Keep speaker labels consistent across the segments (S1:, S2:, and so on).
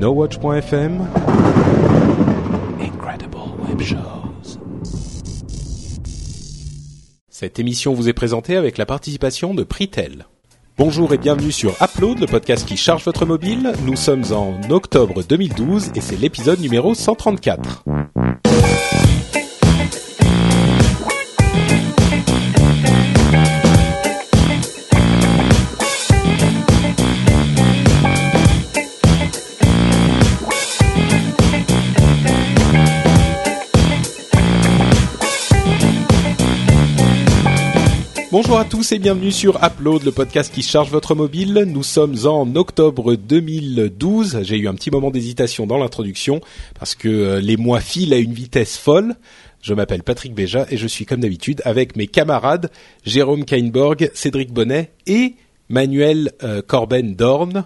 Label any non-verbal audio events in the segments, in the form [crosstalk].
S1: NoWatch.fm Incredible Web Shows. Cette émission vous est présentée avec la participation de Pritel. Bonjour et bienvenue sur Upload, le podcast qui charge votre mobile. Nous sommes en octobre 2012 et c'est l'épisode numéro 134. Bonjour à tous et bienvenue sur Upload, le podcast qui charge votre mobile. Nous sommes en octobre 2012. J'ai eu un petit moment d'hésitation dans l'introduction parce que euh, les mois filent à une vitesse folle. Je m'appelle Patrick Béja et je suis comme d'habitude avec mes camarades Jérôme Kainborg, Cédric Bonnet et Manuel euh, Corben Dorn.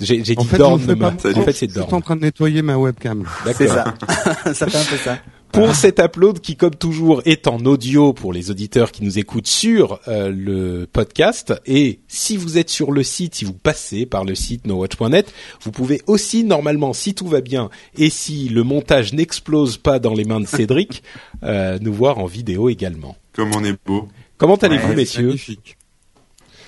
S1: J'ai dit
S2: En fait,
S1: Dorn, en fait c'est
S2: Je suis en
S1: Dorn.
S2: train de nettoyer ma webcam.
S3: C'est
S1: D'accord.
S3: ça. [laughs] ça fait un peu ça.
S1: Pour cet upload qui, comme toujours, est en audio pour les auditeurs qui nous écoutent sur euh, le podcast. Et si vous êtes sur le site, si vous passez par le site nowatch.net, vous pouvez aussi, normalement, si tout va bien et si le montage n'explose pas dans les mains de Cédric, euh, nous voir en vidéo également.
S4: Comme on est beau.
S1: Comment allez-vous,
S2: Ouais,
S1: messieurs?
S2: Magnifique.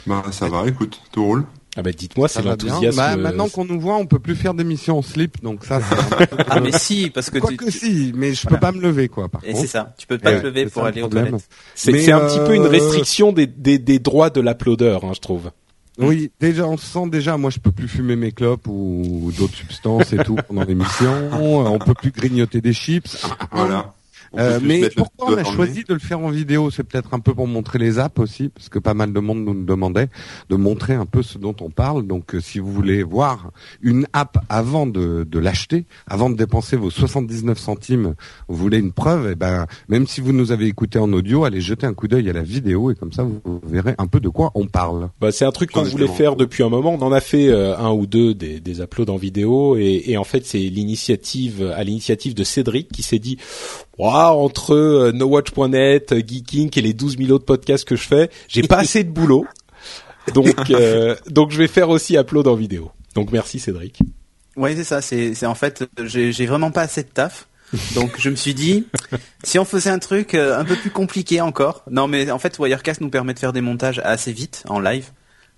S4: Bah ça va, écoute, tout roule.
S1: Ah bah dites-moi,
S2: Ça
S1: c'est
S2: va bien.
S1: l'enthousiasme.
S2: Bah,
S1: euh,
S2: maintenant qu'on nous voit, on peut plus faire d'émissions en slip, donc ça. c'est un peu-
S3: Ah mais si, parce que
S2: Quoi
S3: tu,
S2: que si, mais je
S3: Voilà.
S2: peux pas me lever, quoi. Par
S3: et
S2: contre.
S3: c'est ça. Tu peux pas te lever pour aller
S2: le
S3: aux toilettes.
S1: c'est un petit peu une
S2: euh,
S1: restriction des, des, des droits de l'uploader, hein, je trouve.
S2: Oui, déjà, on se sent déjà. Moi, je peux plus fumer mes clopes ou d'autres substances et tout pendant l'émission. [laughs] On peut plus grignoter des chips.
S4: Voilà.
S2: Euh, mais pourquoi on a choisi de le faire en vidéo? C'est peut-être un peu pour montrer les apps aussi, parce que pas mal de monde nous demandait de montrer un peu ce dont on parle. Donc, euh, si vous voulez voir une app avant de, de l'acheter, avant de dépenser vos 79 centimes, vous voulez une preuve, et ben, même si vous nous avez écouté en audio, allez jeter un coup d'œil à la vidéo et comme ça, vous verrez un peu de quoi on parle.
S1: Bah, c'est un truc qu'on voulait faire depuis un moment. On en a fait euh, un ou deux des, des uploads en vidéo et, et en fait c'est l'initiative à l'initiative de Cédric qui s'est dit Waouh, entre euh, NoWatch.net, euh, Geeking et les 12 000 autres podcasts que je fais, j'ai pas assez de boulot. Donc [laughs] euh, donc je vais faire aussi upload en vidéo. Donc merci Cédric.
S3: Ouais, c'est ça. C'est, c'est en fait, j'ai, vraiment pas assez de taf. Donc je me suis dit, si on faisait un truc un peu plus compliqué encore. Non, mais en fait, Wirecast nous permet de faire des montages assez vite en live.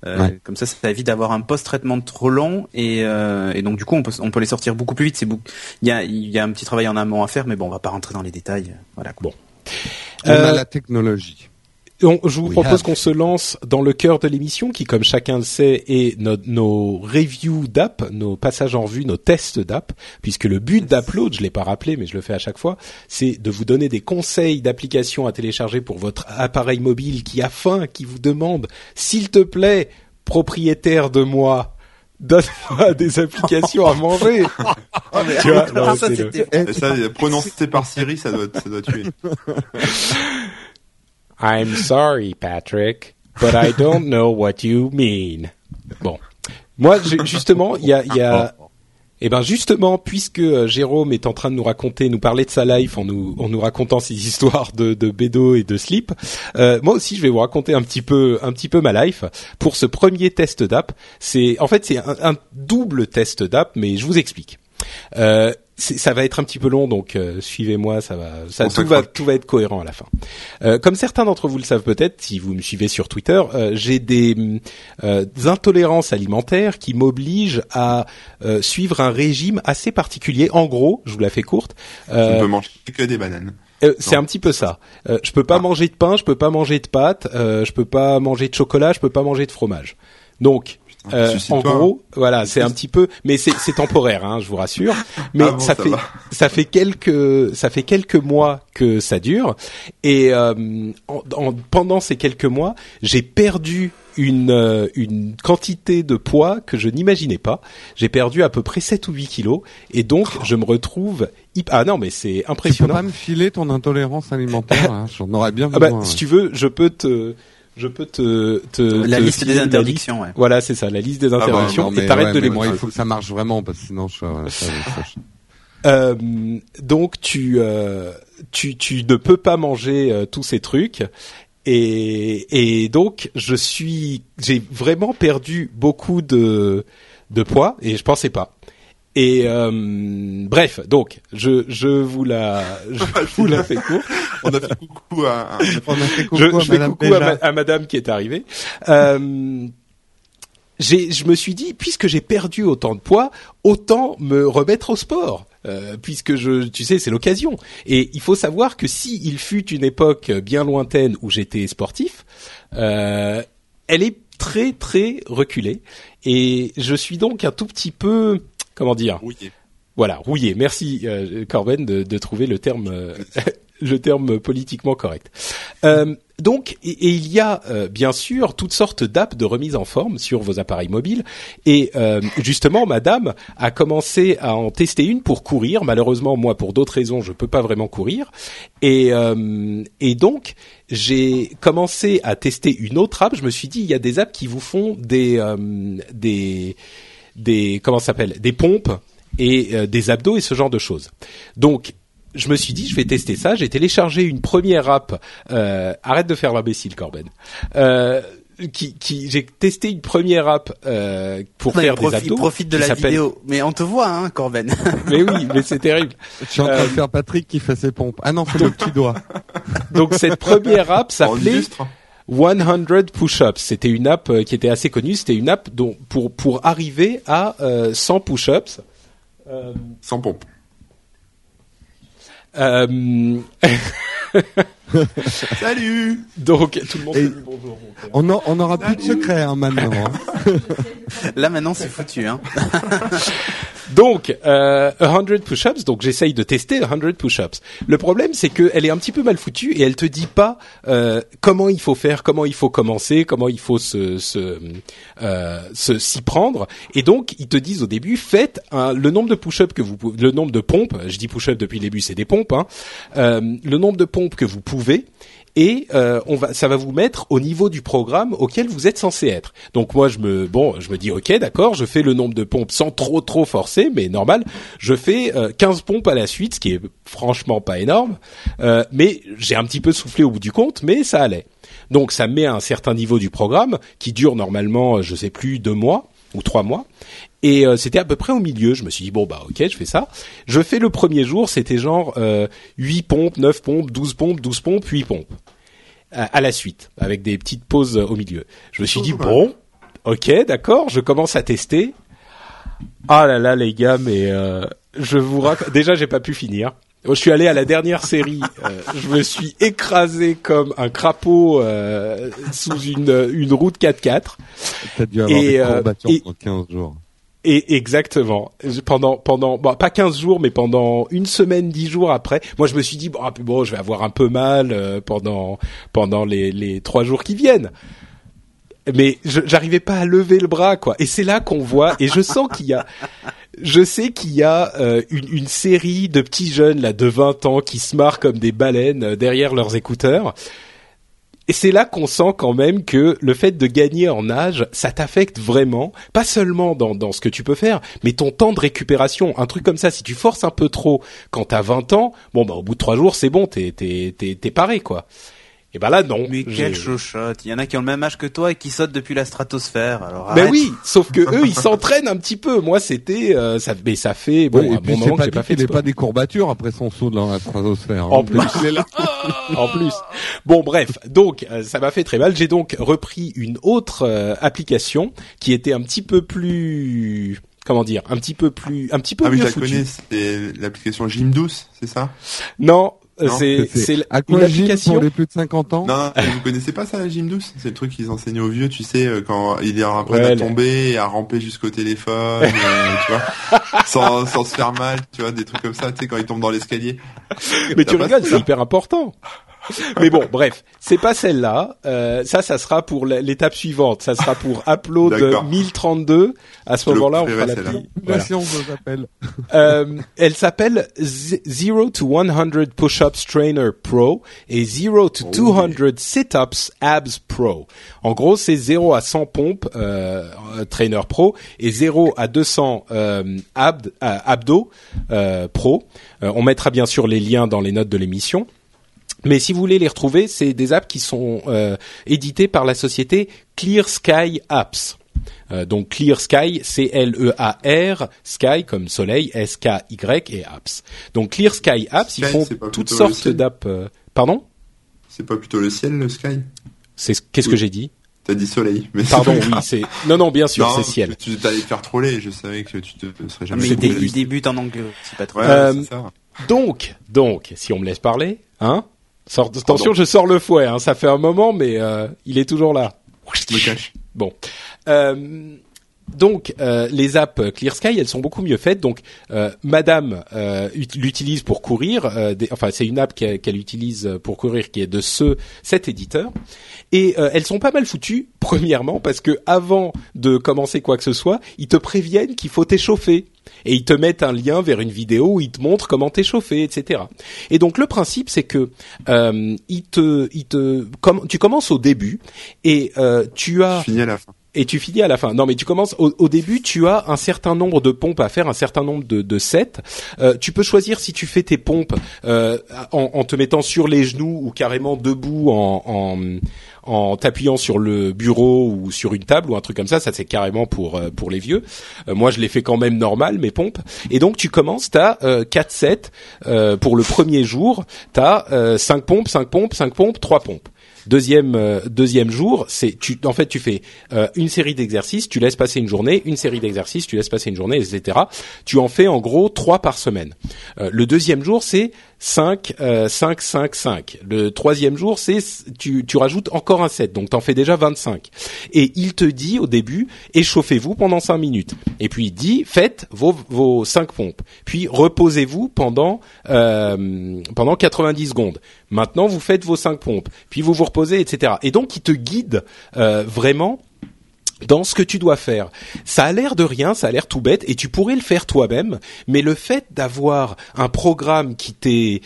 S3: Euh,
S2: Ouais.
S3: Comme ça, ça évite d'avoir un post-traitement trop long et, euh, et donc du coup, on peut, on peut les sortir beaucoup plus vite. C'est beaucoup. Il y a, il y a un petit travail en amont à faire, mais bon, on va pas rentrer dans les détails. Voilà. Quoi.
S2: On
S1: Euh,
S2: a la technologie.
S1: On- je vous
S2: We
S1: propose
S2: have.
S1: qu'on se lance dans le cœur de l'émission, qui, comme chacun le sait, est nos, nos reviews d'app, nos passages en vue, nos tests d'app, puisque le but d'Upload, je l'ai pas rappelé, mais je le fais à chaque fois, c'est de vous donner des conseils d'applications à télécharger pour votre appareil mobile qui a faim, qui vous demande, s'il te plaît, propriétaire de moi, donne-moi des applications à manger. [laughs] Tu vois, non,
S3: ça,
S1: le-
S4: ça, prononcé par Siri, ça doit, ça doit tuer. [laughs]
S1: I'm sorry, Patrick, but I don't know what you mean. Bon, moi, justement, il y a, y a, eh ben justement, puisque euh, Jérôme est en train de nous raconter, nous parler de sa life en nous, en nous racontant ses histoires de, de bédo et de slip, euh, moi aussi, je vais vous raconter un petit peu, un petit peu ma life pour ce premier test d'app. C'est, en fait, c'est un, un double test d'app, mais je vous explique. Euh, ça va être un petit peu long, donc euh, suivez-moi, ça va, ça tout va, tout va être cohérent à la fin. Euh, comme certains d'entre vous le savent peut-être, si vous me suivez sur Twitter, euh, j'ai des, hum, euh, des intolérances alimentaires qui m'obligent à euh, suivre un régime assez particulier. En gros, je vous la fais courte. Euh,
S4: peut manger que des bananes.
S1: euh, c'est un petit peu ça. Euh, je peux pas
S4: Ah.
S1: manger de pain, je peux pas manger de pâtes, euh, je peux pas manger de chocolat, je peux pas manger de fromage. Donc, euh, en
S4: suicide-toi,
S1: gros, voilà, c'est un petit peu, mais c'est temporaire, hein, je vous rassure. [laughs] Mais
S4: Ah bon,
S1: ça,
S4: ça
S1: fait
S4: va. [laughs]
S1: ça fait quelques ça fait quelques mois que ça dure et euh, en- en- pendant ces quelques mois, j'ai perdu une euh, une quantité de poids que je n'imaginais pas. J'ai perdu à peu près 7 ou 8 kilos et donc je me retrouve ah non mais c'est
S2: Tu peux
S1: impressionnant.
S2: pas me filer ton intolérance alimentaire hein J'en aurais bien
S1: Ah bah,
S2: besoin.
S1: si tu veux, je peux te, je peux te, te
S3: La
S1: te
S3: liste des interdictions, ouais.
S1: Voilà, c'est ça, la liste des
S4: bah,
S1: interdictions.
S2: Non, mais
S1: et t'arrêtes
S2: ouais,
S1: de les
S2: moi, il faut que ça marche vraiment parce que sinon je, ça, ça- ça- [laughs]
S1: Euh, donc tu, euh, tu, tu ne peux pas manger euh, tous ces trucs. Et, et donc je suis, j'ai vraiment perdu beaucoup de, de poids et je pensais pas. Et euh, bref, donc je je vous la je vous la fais court.
S4: On a fait coucou à,
S2: On a fait coucou
S1: Je,
S2: à
S1: je fais
S2: Madame
S1: coucou à,
S2: Béja.
S1: ma- à Madame qui est arrivée. Euh, j'ai, je me suis dit, puisque j'ai perdu autant de poids, autant me remettre au sport, euh, puisque je, tu sais, c'est l'occasion. Et il faut savoir que si il fut une époque bien lointaine où j'étais sportif, euh, elle est très très reculée. Et je suis donc un tout petit peu, comment dire,
S4: Oui.
S1: voilà, rouillé. Merci euh, Corben de, de trouver le terme euh, [laughs] le terme politiquement correct. Euh, donc, et, et il y a euh, bien sûr toutes sortes d'apps de remise en forme sur vos appareils mobiles. Et euh, justement, Madame a commencé à en tester une pour courir. Malheureusement, moi, pour d'autres raisons, je peux pas vraiment courir. Et, euh, et donc, j'ai commencé à tester une autre app. Je me suis dit, il y a des apps qui vous font des euh, des des comment ça s'appelle des pompes et euh, des abdos et ce genre de choses. Donc je me suis dit je vais tester ça. J'ai téléchargé une première app. Euh, arrête de faire l'imbécile Corben. Euh, qui, qui j'ai testé une première app euh, pour faire
S3: profite,
S1: des abdos.
S3: profite de la vidéo. Mais on te voit, hein, Corben. [laughs]
S1: Mais oui, mais c'est terrible.
S2: Je suis en train
S1: Euh,
S2: de faire Patrick qui fait ses pompes. Ah non, c'est le petit doigt. [laughs]
S1: Donc cette première app [laughs] s'appelait. 100 push-ups. C'était une app euh, qui était assez connue. C'était une app dont pour pour arriver à euh, 100 push-ups. Euh,
S4: Sans pompe.
S1: euh, [laughs] [laughs]
S4: Salut
S1: donc tout le monde dit bonjour.
S2: On, a- on aura plus de secret hein, maintenant. hein. [laughs]
S3: Là maintenant c'est foutu. Hein. [laughs]
S1: Donc, euh, 100 push-ups, donc j'essaye de tester 100 push-ups. Le problème, c'est qu'elle est un petit peu mal foutue et elle te dit pas euh, comment il faut faire, comment il faut commencer, comment il faut se se euh, se- s'y prendre. Et donc, ils te disent au début, faites un- le nombre de push-ups que vous pouvez, le nombre de pompes. Je dis push-up depuis le début, c'est des pompes. Hein, euh, le nombre de pompes que vous pouvez et euh, on va, ça va vous mettre au niveau du programme auquel vous êtes censé être. Donc moi je me, bon, je me dis ok, d'accord, je fais le nombre de pompes sans trop trop forcer, mais normal. Je fais euh, 15 pompes à la suite, ce qui est franchement pas énorme, euh, mais j'ai un petit peu soufflé au bout du compte, mais ça allait. Donc ça me met à un certain niveau du programme qui dure normalement, je sais plus, deux mois ou trois mois. Et euh, c'était à peu près au milieu. Je me suis dit bon bah ok, je fais ça. Je fais le premier jour, c'était genre euh, 8 pompes, 9 pompes, 12 pompes, 12 pompes, 8 pompes à, à la suite avec des petites pauses euh, au milieu. Je me suis dit bon, ok, d'accord, je commence à tester. Ah là là les gars, mais euh, je vous raconte. Déjà j'ai pas pu finir. Je suis allé à la dernière série. euh, je me suis écrasé comme un crapaud euh, sous une une route 4x4.
S2: T'as dû avoir
S1: Et,
S2: des
S1: euh, et-
S2: pendant 15 jours.
S1: Et exactement. Pendant pendant bon, pas 15 jours mais pendant une semaine, 10 jours après, moi je me suis dit bon, ah, je vais avoir un peu mal euh, pendant pendant les les trois jours qui viennent. Mais j'arrivais pas à lever le bras quoi. Et c'est là qu'on voit et je sens qu'il y a je sais qu'il y a euh, une, une série de petits jeunes là de 20 ans qui se marrent comme des baleines euh, derrière leurs écouteurs. Et c'est là qu'on sent quand même que le fait de gagner en âge, ça t'affecte vraiment, pas seulement dans, dans ce que tu peux faire, mais ton temps de récupération. Un truc comme ça, si tu forces un peu trop quand t'as 20 ans, bon bah au bout de trois jours c'est bon, t'es t'es t'es t'es paré quoi. Et ben là non.
S3: Mais quelle chochotte. Il y en a qui ont le même âge que toi et qui sautent depuis la stratosphère. Alors
S1: Ben
S3: arrête.
S1: oui, sauf que [laughs] eux ils s'entraînent un petit peu. Moi c'était euh, ça, mais ça fait bon
S2: Oui, et
S1: un
S2: puis
S1: bon
S2: c'est
S1: moment que
S2: pas
S1: j'ai pas fait
S2: pas des courbatures après son saut dans la stratosphère. hein.
S1: En plus, [laughs] [laughs] en plus. Bon, bref, donc euh, ça m'a fait très mal. J'ai donc repris une autre euh, application qui était un petit peu plus, comment dire, un petit peu plus, un petit peu
S4: Ah oui, je
S1: mieux
S4: la
S1: foutue.
S4: connais, c'est l'application Gym Douce, c'est ça?
S1: Non, c'est
S2: C'est-
S1: une application.
S2: pour les plus de 50 ans
S4: Non, vous connaissez pas ça, la Gym Douce? C'est le truc qu'ils enseignaient aux vieux, tu sais, euh, quand ils leur apprennent
S1: Ouais,
S4: à tomber et à ramper jusqu'au téléphone, [laughs] euh, tu vois, sans, sans se faire mal, tu vois, des trucs comme ça, tu sais, quand ils tombent dans l'escalier.
S1: Mais tu
S4: ça
S1: c'est hyper important. Mais bon, bref, c'est pas celle-là. Euh, ça, ça sera pour la- l'étape suivante. Ça sera pour upload
S4: D'accord.
S1: 1032. À ce moment-là, on fera
S4: celle-là.
S1: Voilà.
S2: Nation vous appelle.
S1: Euh, elle s'appelle Zero to 100 Push-Ups Trainer Pro et Zero to 200 Sit-Ups Abs Pro. En gros, c'est 0 à 100 pompes euh, euh, Trainer Pro et 0 à 200 euh, abd, euh, abdos euh, Pro. Euh, on mettra bien sûr les liens dans les notes de l'émission. Mais si vous voulez les retrouver, c'est des apps qui sont euh, éditées par la société Clear Sky Apps. Euh, donc Clear Sky, C L E A R, Sky comme soleil, S K Y et apps. Donc Clear Sky Apps, ils
S4: Sky,
S1: font toutes sortes d'apps. euh, Pardon?
S4: C'est pas plutôt le ciel, le sky?
S1: C'est qu'est-ce que
S4: Oui.
S1: j'ai dit?
S4: T'as dit soleil. Mais
S1: Pardon,
S4: c'est pas
S1: oui, c'est non non bien sûr c'est ciel.
S4: Tu t'allais te faire troller, je savais que tu te serais jamais
S3: Mais il, débute en anglais, c'est pas trop.
S4: Ouais,
S1: Euh,
S4: ça.
S1: Donc donc si on me laisse parler, hein Sors- Attention, je sors le fouet. Hein, ça fait un moment, mais euh, il est toujours là.
S4: Je me cache.
S1: Bon. Euh, donc euh, les apps Clear Sky, elles sont beaucoup mieux faites. Donc euh, Madame euh, ut- l'utilise pour courir. euh, des- enfin, c'est une app qu'elle utilise pour courir, qui est de ce cet éditeur. Et euh, elles sont pas mal foutues. [laughs] Premièrement, parce que avant de commencer quoi que ce soit, ils te préviennent qu'il faut t'échauffer. Et ils te mettent un lien vers une vidéo où ils te montrent comment t'échauffer, etc. Et donc le principe, c'est que euh, ils te, ils te, tu commences au début et tu as
S4: Je finis à la fin.
S1: Et tu finis à la fin. Non, mais tu commences au, au début, tu as un certain nombre de pompes à faire, un certain nombre de, de sets. Euh, tu peux choisir si tu fais tes pompes euh, en, en te mettant sur les genoux ou carrément debout en, en, en t'appuyant sur le bureau ou sur une table ou un truc comme ça. Ça c'est carrément pour euh, pour les vieux. Euh, moi, je les fais quand même normal mes pompes. Et donc tu commences, t'as euh, 4 sets euh, pour le premier jour. T'as euh, 5 pompes, 5 pompes, 5 pompes, 3 pompes. Deuxième euh, deuxième jour, c'est tu en fait tu fais euh, une série d'exercices, tu laisses passer une journée, une série d'exercices, tu laisses passer une journée, etc. Tu en fais en gros trois par semaine. Euh, le deuxième jour c'est 5, euh, 5, 5, 5. Le troisième jour c'est tu tu rajoutes encore un set, donc t'en fais déjà 25. Et il te dit au début échauffez-vous pendant 5 minutes. Et puis il dit faites vos vos 5 pompes. Puis reposez-vous pendant euh, pendant 90 secondes. Maintenant vous faites vos 5 pompes. Puis vous vous reposez, etc. Et donc il te guide euh, vraiment dans ce que tu dois faire. Ça a l'air de rien, ça a l'air tout bête, et tu pourrais le faire toi-même, mais le fait d'avoir un programme qui t'est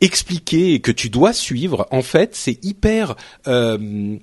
S1: expliqué et que tu dois suivre, en fait, c'est hyper... euh,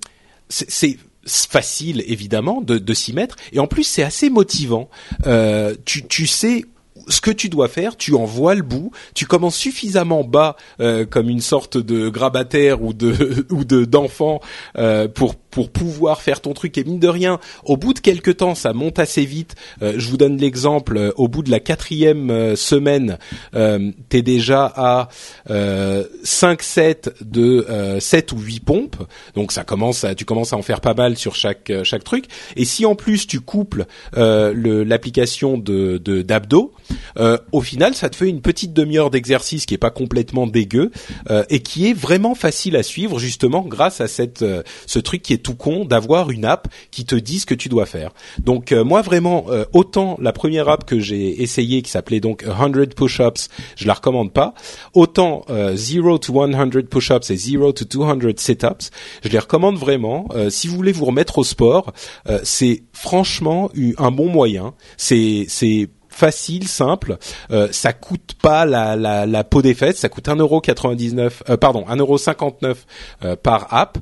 S1: c'est facile, évidemment, de, s'y mettre, et en plus, c'est assez motivant. Euh, tu, tu sais ce que tu dois faire, tu en vois le bout, tu commences suffisamment bas euh, comme une sorte de grabataire ou de [laughs] ou de d'enfant euh, pour pour pouvoir faire ton truc et mine de rien, au bout de quelques temps, ça monte assez vite. Euh, je vous donne l'exemple, euh, au bout de la quatrième euh, semaine, euh, t'es déjà à euh, 5 sets de euh, 7 ou 8 pompes, donc ça commence, à, tu commences à en faire pas mal sur chaque euh, chaque truc. Et si en plus tu couples euh, le- l'application de d'abdos, euh, au final, ça te fait une petite demi-heure d'exercice qui est pas complètement dégueu euh, et qui est vraiment facile à suivre justement grâce à cette euh, ce truc qui est tout con d'avoir une app qui te dit ce que tu dois faire. Donc euh, moi vraiment euh, autant la première app que j'ai essayée qui s'appelait donc 100 push-ups, je la recommande pas, autant euh, 0 to 100 push-ups et 0 to 200 sit-ups, je les recommande vraiment. Euh, si vous voulez vous remettre au sport, euh, c'est franchement un bon moyen. C'est c'est facile, simple. Euh, ça coûte pas la, la, la peau des fesses. Ça coûte 1,99€, euh, pardon, 1,59€ euh, par app.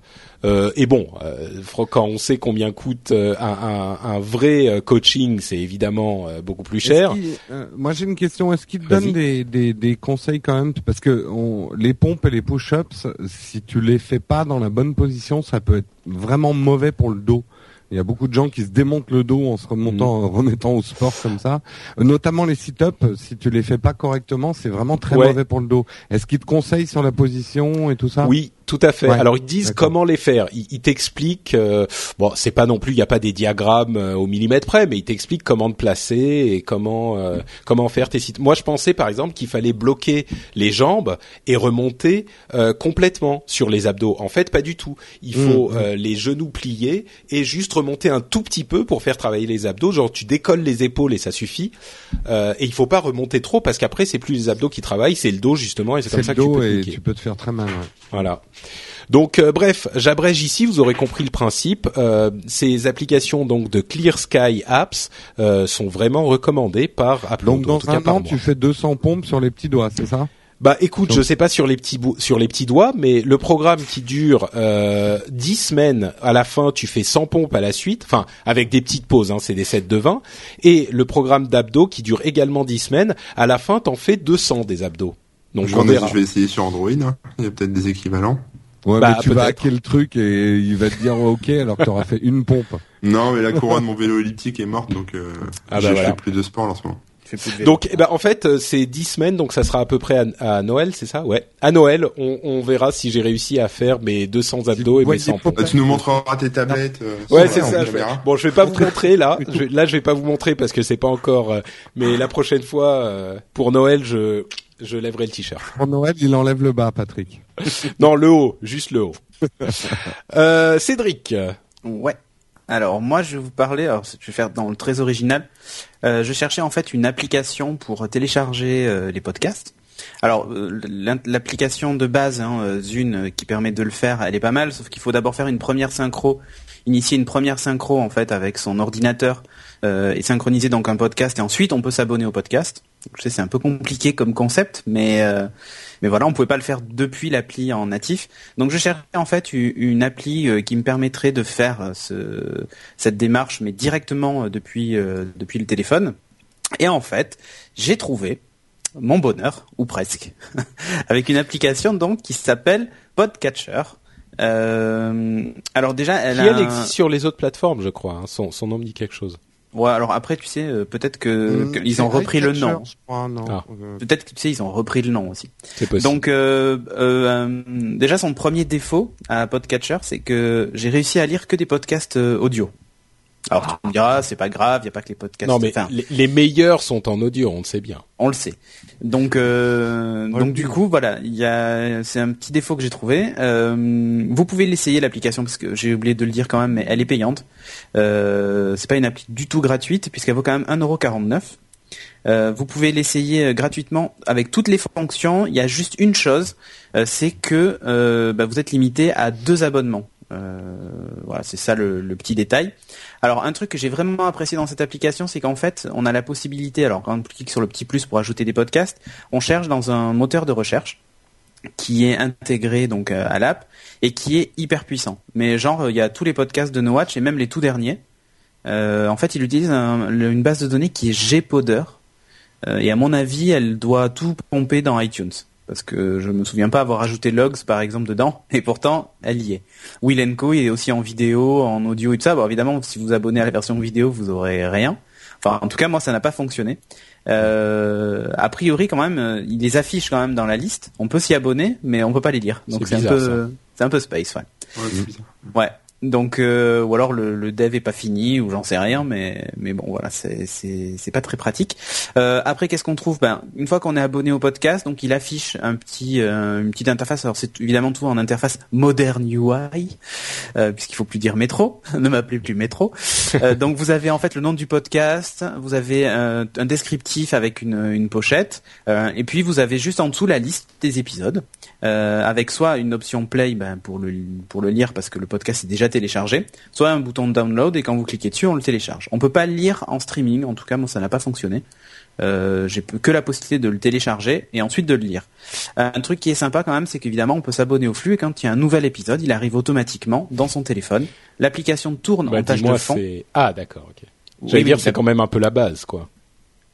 S1: Euh, et bon, euh, quand on sait combien coûte euh, un, un, un vrai euh, coaching, c'est évidemment euh, beaucoup plus cher.
S2: Euh, moi j'ai une question. Est-ce qu'il te donne des, des, des conseils quand même? Parce que on, les pompes et les push-ups, si tu les fais pas dans la bonne position, ça peut être vraiment mauvais pour le dos. Il y a beaucoup de gens qui se démontent le dos en se remontant, en remettant au sport comme ça. Notamment les sit-ups, si tu les fais pas correctement, c'est vraiment très
S1: Ouais.
S2: mauvais pour le dos. Est-ce qu'ils te conseillent sur la position et tout ça?
S1: Oui, tout à fait.
S2: Ouais,
S1: Alors ils disent comment les faire. Ils, ils t'expliquent. euh, bon, c'est pas non plus. Il n'y a pas des diagrammes euh, au millimètre près, mais ils t'expliquent comment te placer et comment euh, comment faire tes sites. Moi, je pensais par exemple qu'il fallait bloquer les jambes et remonter euh, complètement sur les abdos. En fait, pas du tout. Il
S2: Mmh,
S1: faut
S2: mmh.
S1: euh, les genoux pliés et juste remonter un tout petit peu pour faire travailler les abdos. Genre, tu décolles les épaules et ça suffit. Euh, et il faut pas remonter trop parce qu'après, c'est plus les abdos qui travaillent, c'est le dos justement, et c'est comme ça que tu peux
S2: et
S1: cliquer.
S2: tu peux te faire très mal. ouais.
S1: Voilà. Donc euh, bref, j'abrège ici, vous aurez compris le principe. Euh, ces applications donc de Clear Sky Apps euh, sont vraiment recommandées par Apple.
S2: Donc dans un an, tu fais 200 pompes sur les petits doigts, c'est ça?
S1: Bah écoute, je sais pas sur les petits sur les petits doigts, mais le programme qui dure euh, 10 semaines, à la fin tu fais 100 pompes à la suite, enfin avec des petites pauses, hein, c'est des sets de 20, et le programme d'abdos qui dure également 10 semaines, à la fin t'en fais 200 des abdos. Donc
S4: je,
S1: on
S4: vais-
S1: verra.
S4: je vais essayer sur Android. hein. Il y a peut-être des équivalents.
S2: Ouais,
S1: Bah,
S2: mais tu vas hacker le truc et il va te dire ok alors que t'auras fait une pompe. [laughs]
S4: Non, mais la couronne de mon vélo elliptique est morte, donc euh,
S1: Ah bah
S4: je
S1: voilà.
S4: fais plus de sport en ce moment.
S1: Donc, eh ben, en fait, euh, c'est dix semaines, donc ça sera à peu près à, à Noël, c'est ça? Ouais. À Noël, on, on verra si j'ai réussi à faire mes 200 abdos et mes
S2: voyez
S1: 100
S2: pas-
S1: pompes.
S4: Bah, tu nous montreras tes tablettes. euh,
S1: Ouais, c'est ça. je vais-. Bon, je vais pas vous montrer là. [laughs] Je, là, je vais pas vous montrer parce que c'est pas encore. euh, mais la prochaine fois, euh, pour Noël, je je lèverai le t-shirt.
S2: Pour Noël, il enlève le bas, Patrick. [laughs]
S1: Non, le haut, juste le haut. [laughs] euh, Cédric.
S3: Ouais. Alors moi je vais vous parler, alors je vais faire dans le très original. Euh, je cherchais en fait une application pour télécharger euh, les podcasts. Alors l'application de base, hein, Zune, qui permet de le faire, elle est pas mal, sauf qu'il faut d'abord faire une première synchro, initier une première synchro en fait avec son ordinateur euh, et synchroniser donc un podcast et ensuite on peut s'abonner au podcast. Je sais c'est un peu compliqué comme concept, mais euh, mais voilà, on pouvait pas le faire depuis l'appli en natif. Donc je cherchais en fait une appli euh, qui me permettrait de faire euh, ce, cette démarche, mais directement euh, depuis euh, depuis le téléphone. Et en fait, j'ai trouvé mon bonheur, ou presque, [laughs] avec une application donc qui s'appelle Podcatcher. Euh, alors déjà, elle
S1: Qui
S3: a
S1: elle
S3: un-
S1: existe sur les autres plateformes, je crois. hein. Son son nom me dit quelque chose.
S3: Ouais, alors après, tu sais, euh, peut-être que
S2: Mmh,
S3: qu'ils
S2: c'est
S3: ont repris le nom.
S1: Ah.
S2: Euh,
S3: Peut-être que tu sais, ils ont repris le nom aussi.
S1: C'est possible.
S3: Donc euh, déjà son premier défaut à Podcatcher, c'est que j'ai réussi à lire que des podcasts audio. Alors tu me diras, c'est pas grave, il y a pas que les podcasts.
S1: non, mais
S3: enfin,
S1: les, les meilleurs sont en audio, on le sait bien.
S3: on le sait. Donc euh, donc du coup voilà, il y a c'est un petit défaut que j'ai trouvé. Euh, vous pouvez l'essayer l'application parce que j'ai oublié de le dire quand même, mais elle est payante. Euh, c'est pas une appli du tout gratuite puisqu'elle vaut quand même 1,49€. Euh, vous pouvez l'essayer euh, gratuitement avec toutes les fonctions. Il y a juste une chose, euh, c'est que euh, bah, vous êtes limité à deux abonnements. Euh, voilà, c'est ça le, petit détail. Alors un truc que j'ai vraiment apprécié dans cette application, c'est qu'en fait, on a la possibilité, alors quand on clique sur le petit plus pour ajouter des podcasts, on cherche dans un moteur de recherche qui est intégré donc euh, à l'app et qui est hyper puissant. Mais genre, il y a tous les podcasts de No Watch et même les tout derniers. Euh, en fait, il utilise une base de données qui est Gpodder. Euh, et à mon avis, elle doit tout pomper dans iTunes. Parce que je me souviens pas avoir ajouté Logs, par exemple, dedans. [laughs] Et pourtant, elle y est. Will Co, il est aussi en vidéo, en audio et tout ça. Bon, évidemment, si vous vous abonnez à la version vidéo, vous aurez rien. Enfin, en tout cas, moi, ça n'a pas fonctionné. Euh, a priori, quand même, euh, il les affiche quand même dans la liste. On peut s'y abonner, mais on peut pas les lire. Donc
S1: C'est
S3: un peu, c'est un peu space, ouais.
S4: Ouais, c'est bizarre.
S3: Ouais. Donc euh, ou alors le, le dev est pas fini ou j'en sais rien mais mais bon voilà c'est c'est pas très pratique. Euh, après qu'est-ce qu'on trouve? Ben une fois qu'on est abonné au podcast donc il affiche un petit euh, une petite interface alors c'est évidemment tout en interface moderne UI euh, puisqu'il faut plus dire métro [laughs] ne m'appelez plus métro. Euh, donc vous avez en fait le nom du podcast, vous avez euh, un descriptif avec une une pochette et puis vous avez juste en dessous la liste des épisodes avec soit une option play ben, pour le pour le lire parce que le podcast est déjà téléchargé, soit un bouton de download et quand vous cliquez dessus on le télécharge. On peut pas le lire en streaming, en tout cas moi ça n'a pas fonctionné. Euh, j'ai que la possibilité de le télécharger et ensuite de le lire. Euh, un truc qui est sympa quand même, c'est qu'évidemment on peut s'abonner au flux et quand il y a un nouvel épisode, il arrive automatiquement dans son téléphone. L'application tourne
S1: Bah,
S3: en tâche de
S1: dis-moi,
S3: fond.
S1: ah d'accord, ok. J'allais
S3: oui,
S1: dire c'est quand même un peu la base, quoi.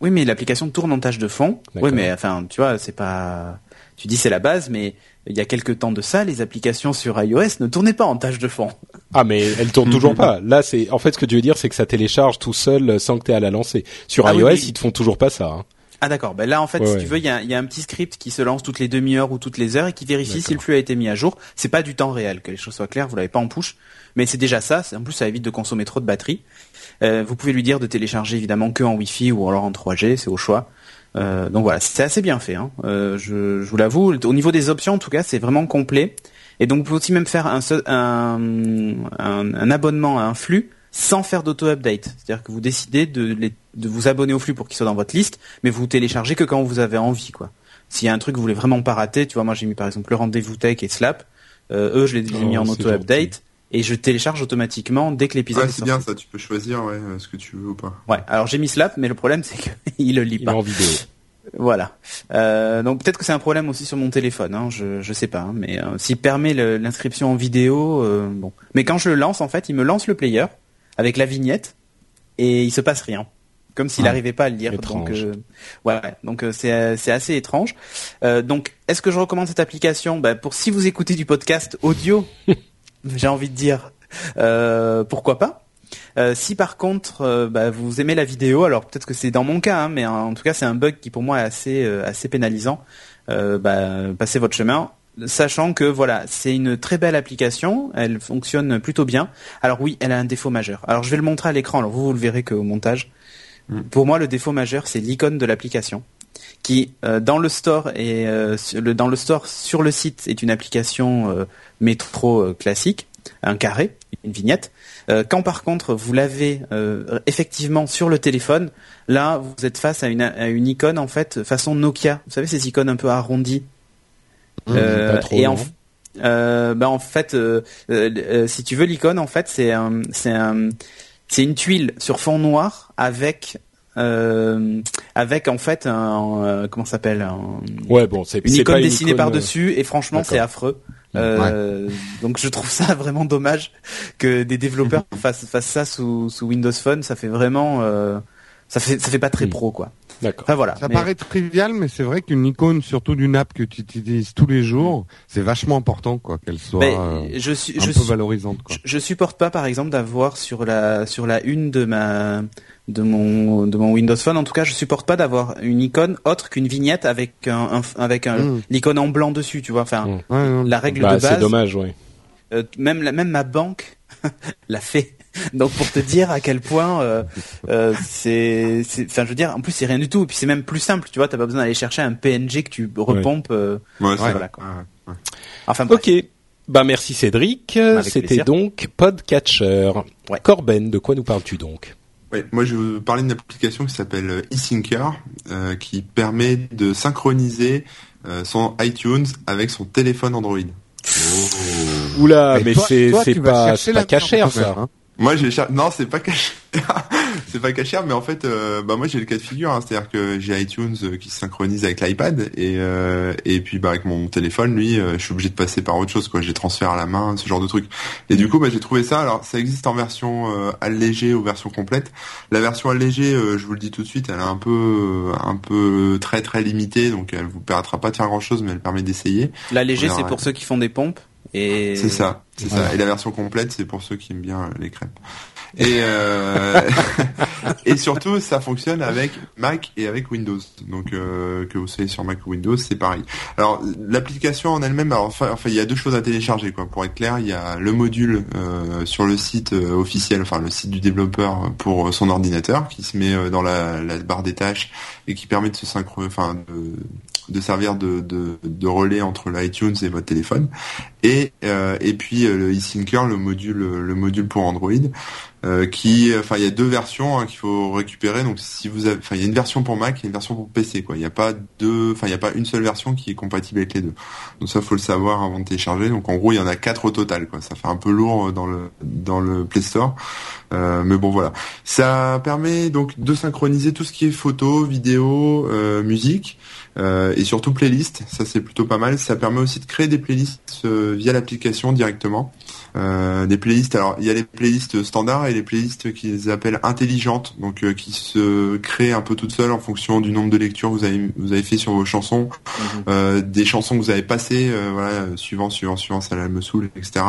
S3: Oui, mais l'application tourne en tâche de fond. Oui, mais enfin, tu vois, c'est pas. Tu dis c'est la base, mais il y a quelques temps de ça, les applications sur iOS ne tournaient pas en tâche de fond.
S1: Ah mais elle tourne [laughs] toujours pas. Là c'est en fait ce que tu veux dire c'est que ça télécharge tout seul sans que tu aies à la lancer. Sur
S3: Ah
S1: iOS
S3: oui.
S1: ils te font toujours pas ça. hein.
S3: Ah d'accord. Ben là, en fait,
S1: Ouais,
S3: si
S1: ouais.
S3: tu veux, il y a, il y a un petit script qui se lance toutes les demi-heures ou toutes les heures et qui vérifie si le flux a été mis à jour. C'est pas du temps réel, que les choses soient claires. Vous l'avez pas en push, mais c'est déjà ça. En plus, ça évite de consommer trop de batterie. Euh, vous pouvez lui dire de télécharger évidemment que en Wi-Fi ou alors en 3G, c'est au choix. Euh, donc voilà, c'est assez bien fait. Hein. Euh, je, je vous l'avoue. Au niveau des options, en tout cas, c'est vraiment complet. Et donc, vous pouvez aussi même faire un, seul- un, un, un abonnement à un flux sans faire d'auto-update. C'est-à-dire que vous décidez de, les- de vous abonner au flux pour qu'il soit dans votre liste, mais vous téléchargez que quand vous avez envie, quoi. S'il y a un truc que vous voulez vraiment pas rater, tu vois, moi j'ai mis par exemple le rendez-vous tech et Slap. Euh, eux, je les ai
S1: Oh,
S3: mis en
S1: c'est
S3: auto-update et je télécharge automatiquement dès que l'épisode
S4: Ouais,
S3: est
S4: c'est bien ça, tu peux choisir ouais, euh, ce que tu veux ou pas.
S3: Ouais. Alors j'ai mis Slap, mais le problème [laughs] c'est qu'il le lit
S1: Il est
S3: pas.
S1: en vidéo.
S3: Voilà. Euh, donc peut-être que c'est un problème aussi sur mon téléphone. Hein, je je sais pas. hein, mais euh, s'il permet l'inscription en vidéo, euh, bon. Mais quand je le lance, en fait, il me lance le player avec la vignette et il se passe rien. comme s'il
S1: Ah,
S3: n'arrivait pas à le lire.
S1: étrange.
S3: Donc, euh, ouais, ouais. donc euh, c'est euh, c'est assez étrange. Euh, donc, est-ce que je recommande cette application? Bah, Pour si vous écoutez du podcast audio, [laughs] j'ai envie de dire, euh, pourquoi pas Euh, si par contre euh, bah, vous aimez la vidéo, alors peut-être que c'est dans mon cas, hein, mais en tout cas c'est un bug qui pour moi est assez euh, assez pénalisant. Euh, bah, passez votre chemin, sachant que voilà c'est une très belle application, elle fonctionne plutôt bien. Alors oui, elle a un défaut majeur. Alors je vais le montrer à l'écran, alors vous vous le verrez qu'au montage.
S4: Mm.
S3: Pour moi le défaut majeur c'est l'icône de l'application qui euh, dans le store et euh, le, dans le store sur le site est une application euh, métro euh, classique, un carré, une vignette. Euh, quand par contre vous l'avez euh, effectivement sur le téléphone, là vous êtes face à une, à une icône en fait façon Nokia. Vous savez ces icônes un peu arrondies.
S1: Pas trop,
S3: et en, euh, en fait, euh, euh, euh, si tu veux l'icône, en fait, c'est un, c'est un, c'est une tuile sur fond noir avec, avec en fait un, comment s'appelle, un-
S1: Ouais, bon, c'est
S3: une icône
S1: pas
S3: dessinée
S1: icône,
S3: par dessus et franchement c'est affreux. Euh, Donc je trouve ça [laughs] vraiment dommage que des développeurs [laughs] fassent, fassent ça sous, sous Windows Phone. Ça fait vraiment, euh, ça fait, ça fait pas très
S1: Hmm.
S3: pro quoi.
S1: D'accord.
S3: Enfin voilà.
S2: Ça
S3: Mais-
S2: paraît trivial, mais c'est vrai qu'une icône, surtout d'une app que tu utilises tous les jours, c'est vachement important, quoi, qu'elle soit
S3: mais
S2: euh,
S3: je suis,
S2: un
S3: je
S2: peu
S3: suis,
S2: valorisante, quoi.
S3: Je, je supporte pas, par exemple, d'avoir sur la sur la une de ma de mon de mon Windows Phone. En tout cas, je supporte pas d'avoir une icône autre qu'une vignette avec un, un- avec un
S2: Mm.
S3: l'icône en blanc dessus. Tu vois, enfin
S1: Mm.
S2: Ouais, ouais.
S3: la règle
S1: Bah,
S3: de
S1: c'est
S3: base.
S1: dommage, ouais.
S3: euh, même la, même ma banque [laughs] l'a fait. Donc pour te dire à quel point euh, euh, c'est c'est enfin je veux dire en plus c'est rien du tout et puis c'est même plus simple tu vois t'as pas besoin d'aller chercher un PNG que tu repompes euh,
S4: Ouais, c'est
S3: voilà, quoi.
S4: Ouais.
S3: enfin bref.
S1: Ok. Bah merci Cédric.
S3: Avec
S1: C'était
S3: plaisir.
S1: donc Podcatcher.
S3: Ouais.
S1: Corben, de quoi nous parles-tu donc?
S4: Ouais, moi je vais vous parler d'une application qui s'appelle euh, eSyncer, euh, qui permet de synchroniser euh, son iTunes avec son téléphone Android.
S1: Oula,
S2: Et
S1: mais
S2: toi-
S1: c'est pas pas
S2: la
S1: caché
S2: merde,
S1: ça.
S2: hein.
S4: Moi j'ai cher... non c'est pas caché. [laughs] C'est pas caché mais en fait euh, bah moi j'ai le cas de figure hein, c'est-à-dire que j'ai iTunes euh, qui se synchronise avec l'iPad et euh, et puis bah avec mon téléphone lui euh, je suis obligé de passer par autre chose quoi. J'ai transfert à la main ce genre de truc. Et du coup bah j'ai trouvé ça. Alors ça existe en version euh, allégée ou version complète. La version allégée euh, je vous le dis tout de suite elle est un peu euh, un peu très très limitée. Donc elle vous permettra pas de faire grand chose mais elle permet d'essayer.
S3: La léger
S4: Alors,
S3: c'est pour ceux qui font des pompes? Et
S4: c'est ça, c'est
S1: Voilà.
S4: ça. Et la version complète, c'est pour ceux qui aiment bien euh, les crêpes. Et euh, [laughs] et surtout, ça fonctionne avec Mac et avec Windows. Donc euh, que vous soyez sur Mac ou Windows, c'est pareil. Alors l'application en elle-même, enfin, enfin, il y a deux choses à télécharger quoi. Pour être clair, il y a le module euh, sur le site euh, officiel, enfin le site du développeur pour son ordinateur, qui se met euh, dans la, la barre des tâches et qui permet de se synchro, enfin de, de servir de, de, de relais entre l'iTunes et votre téléphone et euh, et puis euh, le eSyncer, le module le module pour Android, euh, qui enfin il y a deux versions hein, qu'il faut récupérer. Donc si vous avez, enfin il y a une version pour Mac et une version pour PC quoi. Il n'y a pas deux, enfin il n'y a pas une seule version qui est compatible avec les deux. Donc ça faut le savoir avant de télécharger. Donc en gros il y en a quatre au total quoi. Ça fait un peu lourd dans le dans le Play Store. Euh, mais bon voilà, ça permet donc de synchroniser tout ce qui est photo, vidéo, euh, musique euh, et surtout playlist. Ça c'est plutôt pas mal. Ça permet aussi de créer des playlists euh, via l'application directement. Euh, des playlists. Alors il y a les playlists standards et les playlists qu'ils appellent intelligentes, donc euh, qui se créent un peu toutes seules en fonction du nombre de lectures que vous avez vous avez fait sur vos chansons,
S3: Mhm.
S4: euh, des chansons que vous avez passées, euh, voilà, suivant suivant suivant ça me saoule, etc.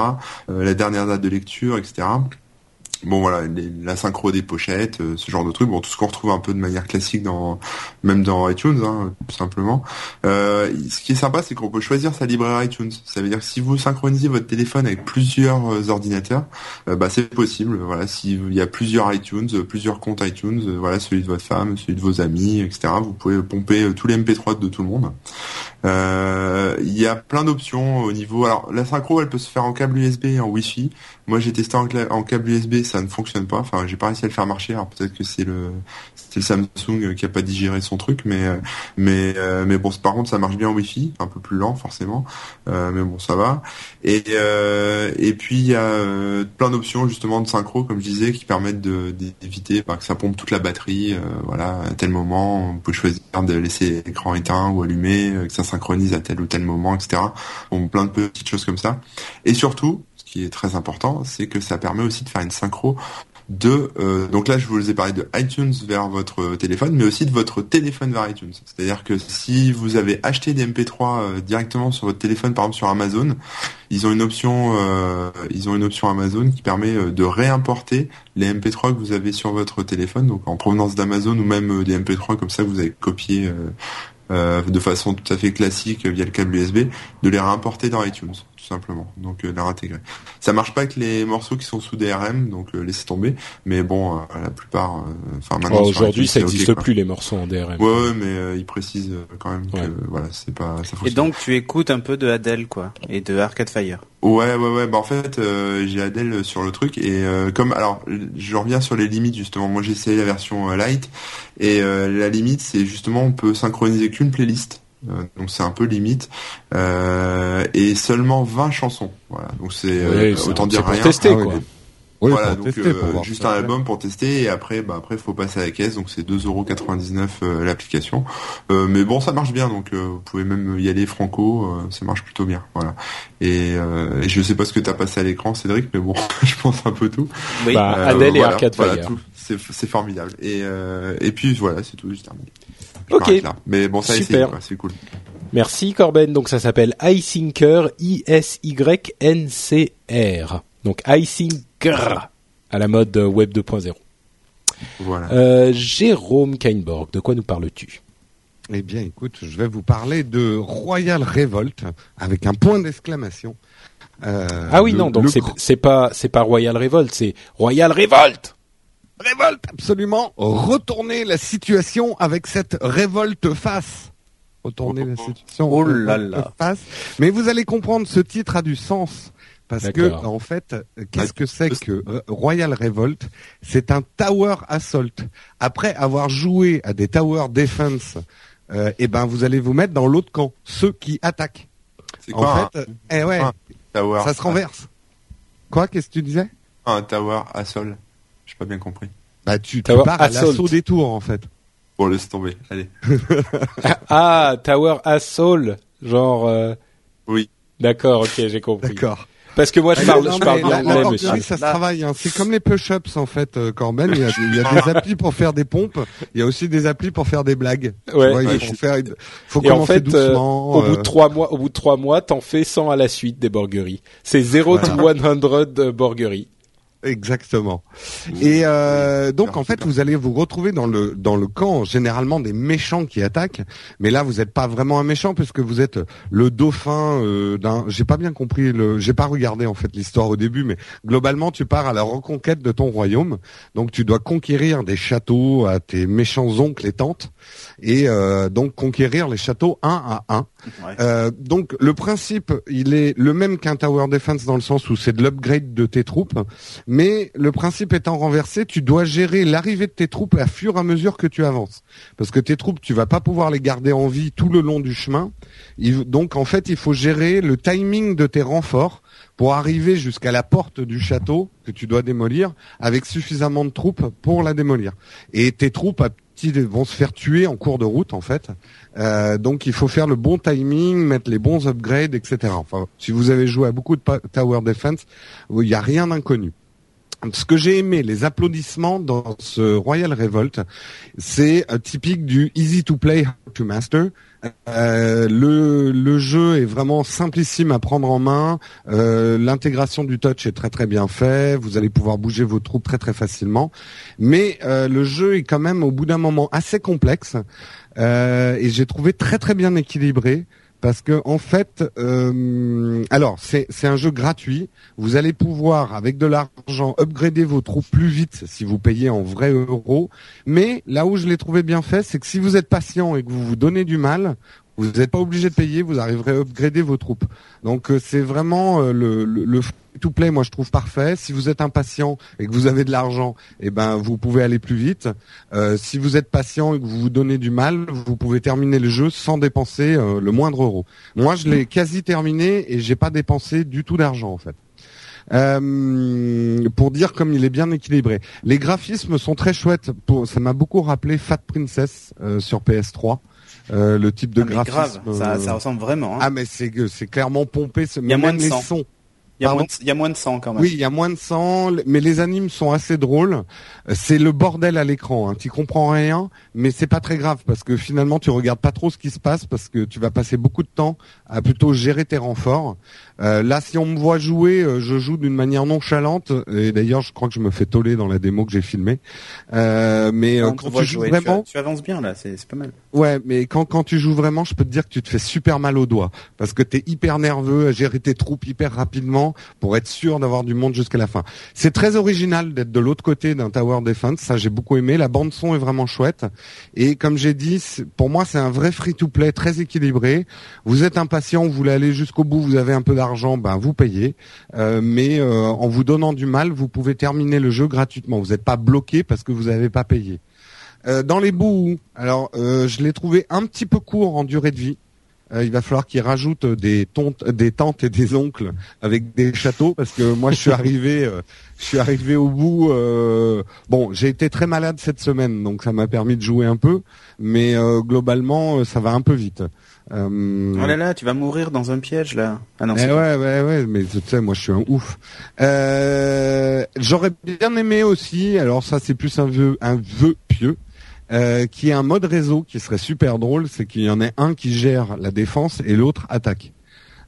S4: Euh, la dernière date de lecture, etc. Bon voilà, la synchro des pochettes, euh, ce genre de trucs, bon tout ce qu'on retrouve un peu de manière classique dans même dans iTunes, hein, tout simplement. Euh, ce qui est sympa, c'est qu'on peut choisir sa librairie iTunes. Ça veut dire que si vous synchronisez votre téléphone avec plusieurs euh, ordinateurs, bah c'est possible. Voilà, s'il y a plusieurs iTunes, plusieurs comptes iTunes, voilà celui de votre femme, celui de vos amis, etc. Vous pouvez pomper tous les MP3 de tout le monde. Il y a plein d'options au niveau. Alors la synchro, elle peut se faire en câble USB et en Wi-Fi. Moi, j'ai testé en, câble USB, ça ne fonctionne pas. Enfin, j'ai pas réussi à le faire marcher. Alors peut-être que c'est le le Samsung qui a pas digéré son truc, mais mais euh, mais bon, par contre, ça marche bien en Wi-Fi, un peu plus lent forcément, Euh, mais bon, ça va. Et euh, et puis il y a plein d'options justement de synchro, comme je disais, qui permettent d'éviter bah, que ça pompe toute la batterie. voilà, à tel moment, on peut choisir de laisser l'écran éteint ou allumé, que ça synchronise à tel ou tel moment, etc. Bon, plein de petites choses comme ça. Et surtout, ce qui est très important, c'est que ça permet aussi de faire une synchro de euh, donc là je vous ai parlé de iTunes vers votre téléphone, mais aussi de votre téléphone vers iTunes. C'est-à-dire que si vous avez acheté des MP3 euh, directement sur votre téléphone, par exemple sur Amazon, ils ont une option, euh, ils ont une option Amazon qui permet de réimporter les MP3 que vous avez sur votre téléphone, donc en provenance d'Amazon ou même des MP3 comme ça que vous avez copié de façon tout à fait classique via le câble USB, de les réimporter dans iTunes, tout simplement. Donc euh, les réintégrer. Ça marche pas avec les morceaux qui sont sous DRM, donc euh, laissez tomber. Mais bon, la plupart, enfin
S1: maintenant. aujourd'hui, ça n'existe plus les morceaux en DRM.
S4: Ouais, ouais mais ils précisent quand même que voilà, c'est pas. Ça
S3: et donc tu écoutes un peu de Adele, quoi, et de Arcade Fire.
S4: Ouais, ouais, ouais. Bah en fait, j'ai Adele sur le truc et comme alors, je reviens sur les limites justement. Moi, j'ai essayé la version light et la limite, c'est justement on peut synchroniser qu'une playlist. Euh, donc c'est un peu limite euh, et seulement 20 chansons. Voilà. Donc c'est euh, autant dire rien.
S1: Tester, ah quoi.
S4: voilà, donc juste un album pour tester et après, bah après faut passer à la caisse, donc c'est 2,99€ l'application. mais bon, ça marche bien, donc vous pouvez même y aller franco, ça marche plutôt bien, voilà. Et, et je sais pas ce que t'as passé à l'écran, Cédric, mais bon, [laughs] je pense un peu tout.
S1: Oui. Bah, Adèle et Arcade
S4: voilà, c'est formidable. Et et puis voilà, c'est tout, juste
S1: Ok.
S4: Mais bon, ça
S1: Super.
S4: c'est cool.
S1: Merci Corben. Donc ça s'appelle iSyncer, I-S-Y-N-C-R. Donc iSyncer à la mode Web 2.0.
S4: Voilà.
S1: Euh, Jérôme Kainborg, de quoi nous parles-tu?
S2: Eh bien, écoute, je vais vous parler de Royal Revolt avec un point d'exclamation.
S1: Euh, ah oui, non, donc c'est pas c'est pas Royal Revolt, c'est Royal Revolt.
S2: Révolte absolument retourner la situation avec cette révolte face. Retourner la situation
S3: oh là là.
S2: face. Mais vous allez comprendre, ce titre a du sens. Parce que en fait, qu'est-ce que c'est que Royal Revolt? C'est un tower assault. Après avoir joué à des tower defense, euh, eh ben vous allez vous mettre dans l'autre camp, ceux qui attaquent.
S4: en fait,
S2: eh ouais, ça se renverse. Quoi? Qu'est-ce que tu disais?
S4: Un tower assault. J'ai pas bien compris.
S2: Bah tu, tu pars à l'assaut des tours en fait.
S4: Bon laisse tomber, allez. [laughs]
S1: ah, Tower Assault, genre. Euh...
S4: Oui.
S1: D'accord, ok, j'ai compris.
S2: D'accord.
S1: Parce que moi je parle, je parle bien
S2: anglais, monsieur. Ça se travaille. Hein. C'est comme les push-ups en fait, euh, Corben. Il y, a, il y, a, des applis pour faire des pompes. Il y a aussi des applis pour faire des blagues.
S1: Ouais. Vois,
S2: il faut faire. Faut
S1: Et
S2: commencer
S1: en fait,
S2: doucement.
S1: Euh, au bout de trois mois, au bout de trois mois, t'en fais 100 à la suite des borgueries. C'est 0 to 100 borgueries.
S2: Exactement. Et euh, donc en fait, vous allez vous retrouver dans le dans le camp généralement des méchants qui attaquent, mais là vous n'êtes pas vraiment un méchant puisque vous êtes le dauphin euh, d'un. J'ai pas bien compris le. J'ai pas regardé en fait l'histoire au début, mais globalement tu pars à la reconquête de ton royaume. Donc tu dois conquérir des châteaux à tes méchants oncles et tantes et euh, donc conquérir les châteaux un à un. Euh, donc le principe, il est le même qu'un tower defense dans le sens où c'est de l'upgrade de tes troupes, mais le principe étant renversé, tu dois gérer l'arrivée de tes troupes à fur et à mesure que tu avances, parce que tes troupes, tu vas pas pouvoir les garder en vie tout le long du chemin. donc en fait, il faut gérer le timing de tes renforts pour arriver jusqu'à la porte du château que tu dois démolir avec suffisamment de troupes pour la démolir. Et tes troupes vont se faire tuer en cours de route en fait. Euh, donc il faut faire le bon timing, mettre les bons upgrades, etc. Enfin, si vous avez joué à beaucoup de tower defense, il n'y a rien d'inconnu. Ce que j'ai aimé, les applaudissements dans ce Royal Revolt, c'est euh, typique du easy to play, hard to master. Euh, le, le jeu est vraiment simplissime à prendre en main. Euh, L'intégration du touch est très très bien fait. Vous allez pouvoir bouger vos troupes très très facilement. Mais euh, le jeu est quand même au bout d'un moment assez complexe euh, et j'ai trouvé très très bien équilibré parce que en fait, euh, alors c'est un jeu gratuit. Vous allez pouvoir avec de l'argent upgrader vos troupes plus vite si vous payez en vrais euros. Mais là où je l'ai trouvé bien fait, c'est que si vous êtes patient et que vous vous donnez du mal, vous n'êtes pas obligé de payer, vous arriverez à upgrader vos troupes. Donc euh, c'est vraiment euh, le, le, le to play, moi je trouve parfait. Si vous êtes impatient et que vous avez de l'argent, eh ben vous pouvez aller plus vite. Euh, si vous êtes patient et que vous vous donnez du mal, vous pouvez terminer le jeu sans dépenser le moindre euro. Moi je l'ai quasi terminé et j'ai pas dépensé du tout d'argent en fait. Pour dire comme il est bien équilibré. Les graphismes sont très chouettes. Pour, ça m'a beaucoup rappelé Fat Princess sur PS3. Euh, le type de ah, graphisme.
S3: Grave, ça, ça, ressemble vraiment. Hein.
S2: Ah mais c'est c'est clairement pompé. Ce, Il y a moins de les sons.
S3: Il y, a moins de, il y a moins de sang quand même.
S2: Oui, il y a moins de sang, mais les animes sont assez drôles. Euh, C'est le bordel à l'écran. Hein. Tu comprends rien, mais c'est pas très grave parce que finalement tu regardes pas trop ce qui se passe parce que tu vas passer beaucoup de temps à plutôt gérer tes renforts. Euh, là, si on me voit jouer, euh, je joue d'une manière nonchalante. Et d'ailleurs, je crois que je me fais toller dans la démo que j'ai filmée. Euh, mais quand
S3: voit
S2: tu joues
S3: jouer,
S2: vraiment,
S3: tu, tu avances bien là, c'est pas mal.
S2: Ouais, mais quand quand tu joues vraiment, je peux te dire que tu te fais super mal aux doigts parce que t'es hyper nerveux à gérer tes troupes hyper rapidement pour être sûr d'avoir du monde jusqu'à la fin. C'est très original d'être de l'autre côté d'un tower defense, ça j'ai beaucoup aimé. La bande son est vraiment chouette et comme j'ai dit, pour moi c'est un vrai free to play très équilibré. Vous êtes impatient, vous voulez aller jusqu'au bout, vous avez un peu d'argent, ben vous payez. Euh, mais euh, en vous donnant du mal, vous pouvez terminer le jeu gratuitement. Vous n'êtes pas bloqué parce que vous n'avez pas payé. Euh, dans les bouts, alors euh, je l'ai trouvé un petit peu court en durée de vie. Euh, il va falloir qu'ils rajoutent des, tontes, des tantes et des oncles avec des châteaux parce que moi je suis arrivé, euh, je suis arrivé au bout. bon, j'ai été très malade cette semaine, donc ça m'a permis de jouer un peu, mais globalement ça va un peu vite. Euh,
S3: Oh là là, tu vas mourir dans un piège là. Ah non,
S2: eh ouais, ouais, ouais, mais tu sais, moi je suis un ouf. Euh, J'aurais bien aimé aussi, alors ça c'est plus un vœu, un vœu pieux, euh, qui est un mode réseau qui serait super drôle, c'est qu'il y en ait un qui gère la défense et l'autre attaque.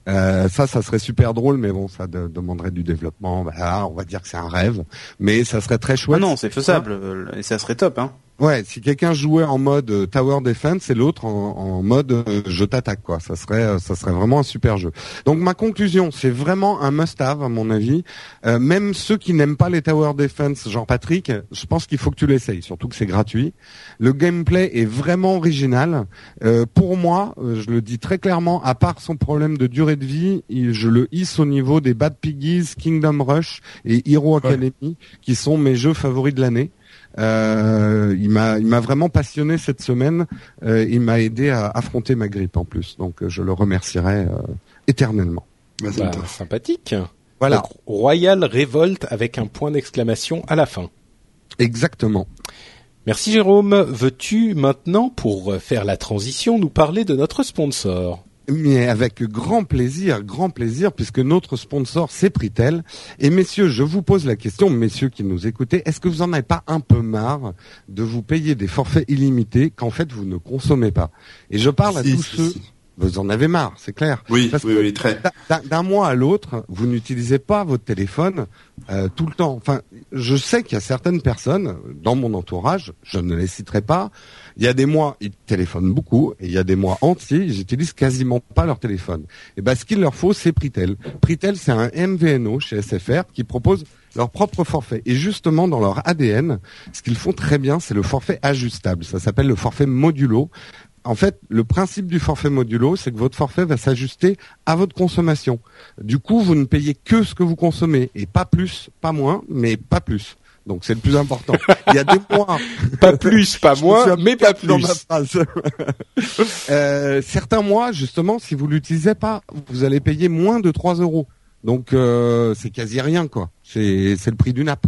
S2: Euh, ça, ça serait super drôle, mais bon, ça de- demanderait du développement. Bah, on va dire que c'est un rêve, mais ça serait très
S3: Ah
S2: chouette.
S3: non, c'est faisable euh, et ça serait top hein.
S2: Ouais, si quelqu'un jouait en mode euh, tower defense et l'autre en, en mode euh, je t'attaque quoi, ça serait euh, ça serait vraiment un super jeu. Donc ma conclusion, c'est vraiment un must-have à mon avis. Euh, même ceux qui n'aiment pas les tower defense, genre Patrick, je pense qu'il faut que tu l'essayes, surtout que c'est gratuit. Le gameplay est vraiment original. Euh, pour moi, je le dis très clairement, à part son problème de durée de vie, je le hisse au niveau des Bad Piggies, Kingdom Rush et Hero Academy, qui sont mes jeux favoris de l'année. Euh, il m'a, il m'a vraiment passionné cette semaine. Euh, il m'a aidé à affronter ma grippe en plus, donc euh, je le remercierai euh, éternellement.
S4: Bah, c'est
S1: Bah, sympathique.
S2: Voilà,
S1: Donc, Royal Révolte avec un point d'exclamation à la fin.
S2: exactement.
S1: Merci Jérôme. Veux-tu maintenant, pour faire la transition, nous parler de notre sponsor?
S2: Mais avec grand plaisir, grand plaisir, puisque notre sponsor c'est Pritel. Et messieurs, je vous pose la question, messieurs qui nous écoutez, est-ce que vous en avez pas un peu marre de vous payer des forfaits illimités qu'en fait vous ne consommez pas? Et je parle à tous
S4: si,
S2: ceux,
S4: si.
S2: vous en avez marre, c'est clair.
S4: Oui,
S2: Parce
S4: oui,
S2: que-
S4: oui, très.
S2: D'un- D'un mois à l'autre, vous n'utilisez pas votre téléphone euh, tout le temps. Enfin, je sais qu'il y a certaines personnes dans mon entourage, je ne les citerai pas. Il y a des mois, ils téléphonent beaucoup, et il y a des mois entiers, ils utilisent quasiment pas leur téléphone. Et ben, ce qu'il leur faut, c'est Pritel. Pritel, c'est un MVNO chez SFR qui propose leur propre forfait. Et justement, dans leur ADN, ce qu'ils font très bien, c'est le forfait ajustable. Ça s'appelle le forfait modulo. En fait, le principe du forfait modulo, c'est que votre forfait va s'ajuster à votre consommation. Du coup, vous ne payez que ce que vous consommez et pas plus, pas moins, mais pas plus. Donc c'est le plus important. Il y a des mois, [laughs]
S1: Pas plus, pas moins, mais pas
S2: dans
S1: plus.
S2: ma phrase. [laughs] Euh, certains mois, justement, si vous l'utilisez pas, vous allez payer moins de 3 euros. Donc euh, c'est quasi rien, quoi. C'est c'est le prix d'une app.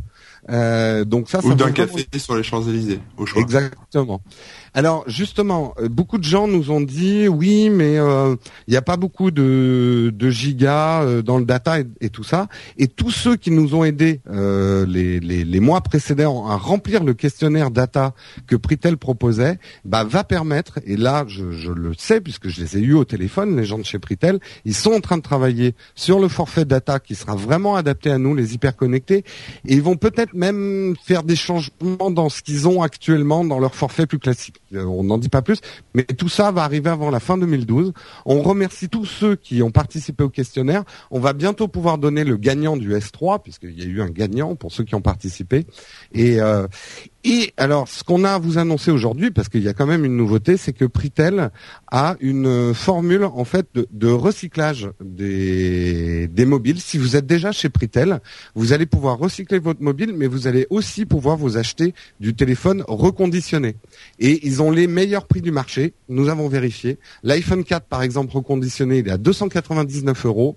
S2: Euh, donc ça, ça
S4: Ou d'un café sur les Champs-Élysées, au choix.
S2: Exactement. Alors justement, euh, beaucoup de gens nous ont dit oui, mais euh, il n'y a pas beaucoup de, de gigas euh, dans le data et, tout ça. Et tous ceux qui nous ont aidés les, les, mois précédents à remplir le questionnaire data que Pritel proposait, bah, va permettre. Et là, je, je le sais puisque je les ai eus au téléphone, les gens de chez Pritel, ils sont en train de travailler sur le forfait data qui sera vraiment adapté à nous, les hyper connectés, et ils vont peut-être même faire des changements dans ce qu'ils ont actuellement dans leur forfait plus classique. Euh, On n'en dit pas plus, mais tout ça va arriver avant la fin 2012. On remercie tous ceux qui ont participé au questionnaire. On va bientôt pouvoir donner le gagnant du S3, puisqu'il y a eu un gagnant pour ceux qui ont participé. Euh, et alors, ce qu'on a à vous annoncer aujourd'hui, parce qu'il y a quand même une nouveauté, c'est que Pritel a une euh, formule en fait de, recyclage des, des mobiles. Si vous êtes déjà chez Pritel, vous allez pouvoir recycler votre mobile, mais vous allez aussi pouvoir vous acheter du téléphone reconditionné. Et ils ont les meilleurs prix du marché. Nous avons vérifié. L'iPhone 4, par exemple, reconditionné, il est à 299 euros.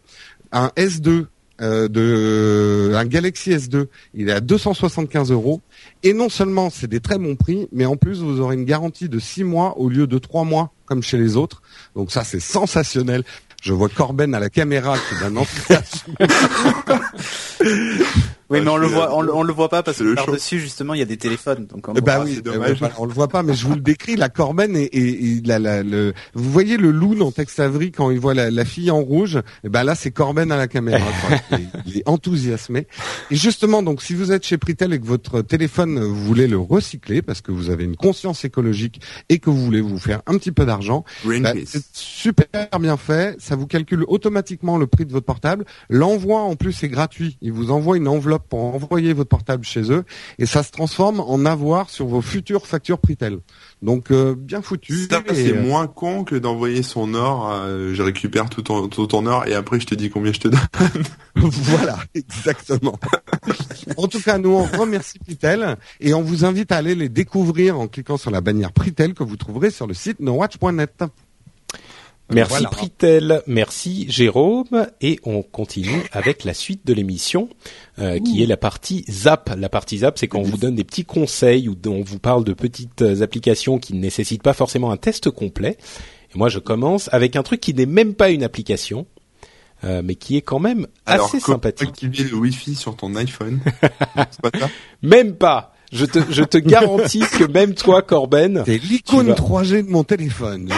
S2: Un S2 euh, de un Galaxy S2, il est à 275 euros. Et non seulement c'est des très bons prix, mais en plus vous aurez une garantie de 6 mois au lieu de 3 mois comme chez les autres. Donc ça c'est sensationnel. Je vois Corben à la caméra qui d'un [laughs]
S3: Oui, mais on le voit, on, le- on le voit pas parce que par dessus justement il y a des téléphones. Donc on
S2: Eh oui,
S4: c'est
S2: eh
S4: dommage.
S2: voilà, on le voit pas, mais je vous le décris. La Corben et, et, et la, la- le, vous voyez le loup dans Tex Avery quand il voit la, la fille en rouge? Eh ben là, c'est Corben à la caméra. [laughs] Il, est, il est enthousiasmé. Et justement, donc, si vous êtes chez Pritel et que votre téléphone, euh, vous voulez le recycler parce que vous avez une conscience écologique et que vous voulez vous faire un petit peu d'argent, bah, c'est super bien fait. Ça vous calcule automatiquement le prix de votre portable. L'envoi en plus est gratuit. Ils vous envoient une enveloppe pour envoyer votre portable chez eux et ça se transforme en avoir sur vos futures factures Pritel. Donc euh, bien foutu.
S4: Ça, c'est
S2: euh,
S4: moins con que d'envoyer son or. euh, je récupère tout ton, tout ton or et après je te dis combien je te donne. [laughs]
S2: voilà, exactement. [laughs] en tout cas, nous on remercie Pritel et on vous invite à aller les découvrir en cliquant sur la bannière Pritel que vous trouverez sur le site nowatch.net.
S1: Merci
S2: Voilà.
S1: Pritel, merci Jérôme, et on continue avec la suite de l'émission, euh, qui est la partie Zap. La partie Zap, c'est quand on vous donne des petits conseils ou on vous parle de petites euh, applications qui ne nécessitent pas forcément un test complet. Et moi, je commence avec un truc qui n'est même pas une application, euh, mais qui est quand même
S4: Alors,
S1: assez sympathique.
S4: activer le Wi-Fi sur ton iPhone? [laughs] C'est pas ça?
S1: Même pas. Je te, je te garantis que même toi, Corben,
S2: C'est l'icône
S1: vas-
S2: 3G de mon téléphone.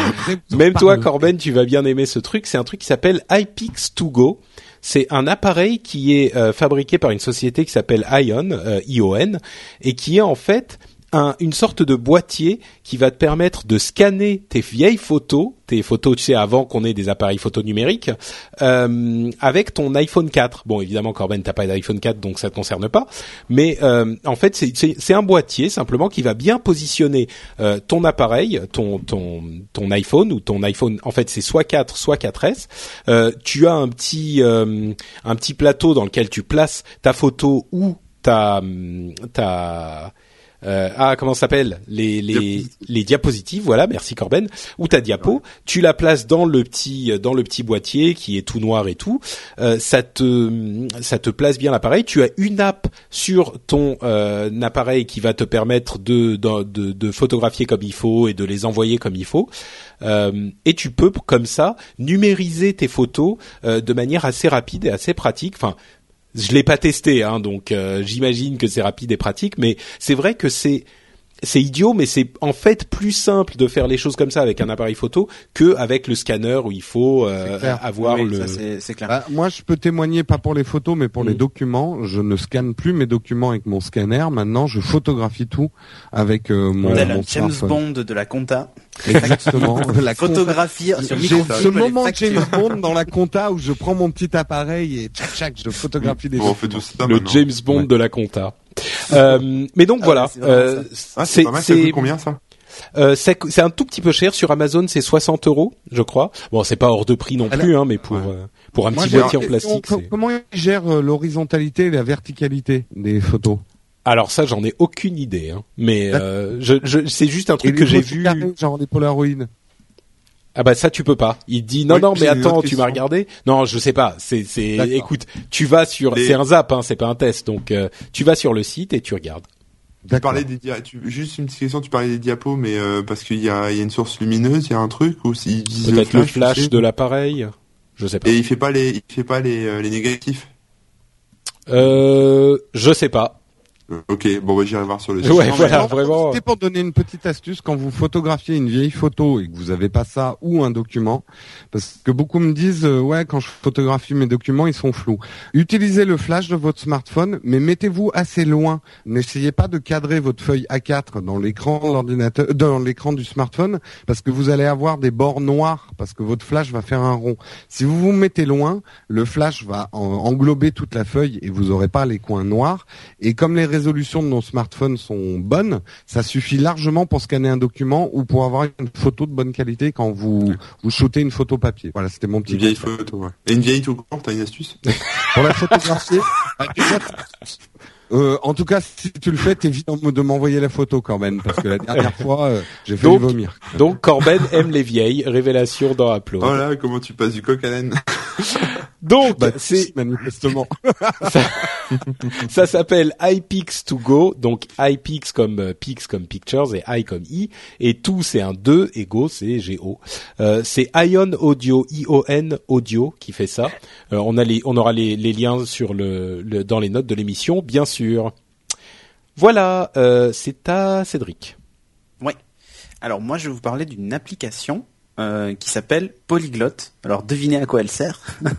S1: Même toi. Corben, tu vas bien aimer ce truc. C'est un truc qui s'appelle iPix2Go. C'est un appareil qui est euh, fabriqué par une société qui s'appelle Ion, euh, ION, et qui est en fait un- une sorte de boîtier qui va te permettre de scanner tes vieilles photos, tes photos, tu sais, avant qu'on ait des appareils photo numériques, euh, avec ton iPhone 4. Bon, évidemment, Corben, t'as pas d'iPhone 4, donc ça te concerne pas. Mais euh, en fait, c'est- un boîtier simplement qui va bien positionner euh, ton appareil, ton ton ton iPhone ou ton iPhone. En fait, c'est soit 4, soit 4S. Euh, tu as un petit euh, un petit plateau dans lequel tu places ta photo ou ta ta euh, ah comment ça s'appelle les les
S4: Diapositives.
S1: les diapositives voilà merci Corben. Ou ta diapo tu la places dans le petit dans le petit boîtier qui est tout noir et tout. Euh, ça te ça te place bien l'appareil. Tu as une app sur ton euh, appareil qui va te permettre de, de de de photographier comme il faut et de les envoyer comme il faut. Euh, et tu peux comme ça numériser tes photos euh, de manière assez rapide et assez pratique. Enfin, je l'ai pas testé, hein, donc euh, j'imagine que c'est rapide et pratique, mais c'est vrai que c'est c'est idiot, mais c'est en fait plus simple de faire les choses comme ça avec un appareil photo que avec le scanner où il faut euh, avoir
S3: Oui,
S1: le.
S3: ça, c'est c'est clair.
S2: Bah, moi, je peux témoigner pas pour les photos, mais pour les
S1: Mm.
S2: documents. Je ne scanne plus mes documents avec mon scanner. Maintenant, je photographie tout avec euh, mon,
S3: Tel
S2: mon
S3: un James
S2: smartphone.
S3: Bond de la compta.
S2: Exactement. [laughs] la compta-
S3: Photographie sur
S2: J'ai ce moment. James Bond dans la compta où je prends mon petit appareil et tchac tchac, je photographie des
S4: Bon, on fait tout ça
S1: le
S4: maintenant.
S1: James Bond
S2: Ouais.
S1: de la compta. Euh, mais donc
S3: Ah
S1: voilà,
S3: ouais, c'est
S1: euh,
S4: Ah, combien ça?
S1: Euh, c'est un tout petit peu cher sur Amazon, c'est 60 euros, je crois. Bon, c'est pas hors de prix non
S2: Alors-
S1: plus, hein, mais pour
S4: Ouais.
S1: euh, pour un
S2: Moi,
S1: petit boîtier en plastique.
S2: Comment ils gèrent euh, l'horizontalité et la verticalité des photos?
S1: Alors ça, j'en ai aucune idée, hein. mais euh, je, je, c'est juste un truc que j'ai vu.
S2: carrées, genre des Polaroid.
S1: Ah bah ça tu peux pas. Il dit non
S4: Oui,
S1: non mais attends tu m'as regardé Non je sais pas. C'est c'est écoute tu vas sur
S4: Les-
S1: c'est un zap hein c'est pas un test donc euh, tu vas sur le site et tu regardes.
S4: Tu parlais des dia- tu- juste une petite question, tu parlais des diapos, mais euh, parce qu'il y a, il y a une source lumineuse, il y a un truc ou s'il vise
S1: Peut-être le flash
S4: tu sais
S1: de l'appareil. Je sais pas.
S4: Et il fait pas les, il fait pas les, euh, les négatifs.
S1: Euh, je sais pas.
S4: Euh, ok, bon bah j'irai voir sur le site.
S1: Ouais voilà vraiment.
S2: C'était pour donner une petite astuce quand vous photographiez une vieille photo et que vous avez pas ça ou un document, parce que beaucoup me disent euh, ouais quand je photographie mes documents ils sont flous. Utilisez le flash de votre smartphone, mais mettez-vous assez loin. N'essayez pas de cadrer votre feuille A4 dans l'écran de l'ordinateur, euh, dans l'écran du smartphone, parce que vous allez avoir des bords noirs, parce que votre flash va faire un rond. Si vous vous mettez loin, le flash va en- englober toute la feuille et vous aurez pas les coins noirs. Et comme les résolutions de nos smartphones sont bonnes, ça suffit largement pour scanner un document ou pour avoir une photo de bonne qualité quand vous vous shootez une photo papier. Voilà, c'était mon petit
S4: Une vieille
S2: conseil.
S4: photo, ouais. Et une vieille tout court, t'as une astuce?
S2: Pour la photographier, [laughs] euh, en tout cas, si tu le fais, t'évites de m'envoyer la photo même, parce que la dernière [laughs] fois, euh, j'ai
S1: Donc-
S2: vomir.
S1: Donc Corben aime les vieilles. Révélation dans Upload.
S4: Oh là, comment tu passes du coq à l'âne?
S1: Donc
S2: Bah,
S1: c'est
S2: manifestement.
S1: ça [laughs] [laughs] s'appelle iPix to go, donc iPix comme euh, Pix comme pictures et i comme i et to c'est un 2 et go c'est go. Euh, c'est Ion Audio I-O-N Audio qui fait ça. Euh, on a les on aura les, les liens sur le, le dans les notes de l'émission bien sûr. Voilà, euh, c'est à Cédric.
S3: Ouais. Alors moi, je vais vous parler d'une application euh, qui s'appelle Polyglot. Alors devinez à quoi elle sert. [laughs]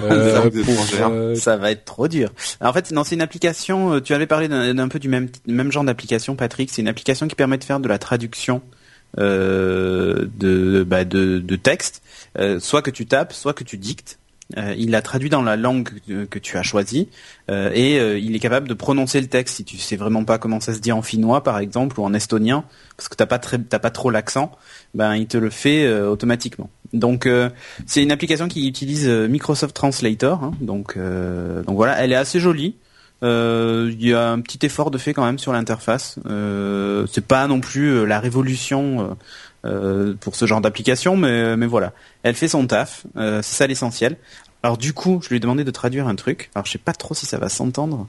S1: Euh, pour,
S4: étrangères.
S1: euh,
S3: Ça va être trop dur. Alors, en fait, non, c'est une application. euh, Tu avais parlé d'un peu du même même genre d'application, Patrick. C'est une application qui permet de faire de la traduction euh, de bah, de, de texte, euh, soit que tu tapes, soit que tu dictes. Euh, il l'a traduit dans la langue que, tu as choisie euh, et euh, il est capable de prononcer le texte. Si tu sais vraiment pas comment ça se dit en finnois par exemple ou en estonien parce que t'as pas très t'as pas trop l'accent ben il te le fait euh, automatiquement. Donc euh, c'est une application qui utilise euh, Microsoft Translator hein, donc donc voilà elle est assez jolie. Il y a un petit effort de fait quand même sur l'interface. C'est pas non plus la révolution euh, pour ce genre d'application, mais, mais voilà. Elle fait son taf, euh, c'est ça l'essentiel. Alors du coup, je lui ai demandé de traduire un truc. Alors je sais pas trop si ça va s'entendre.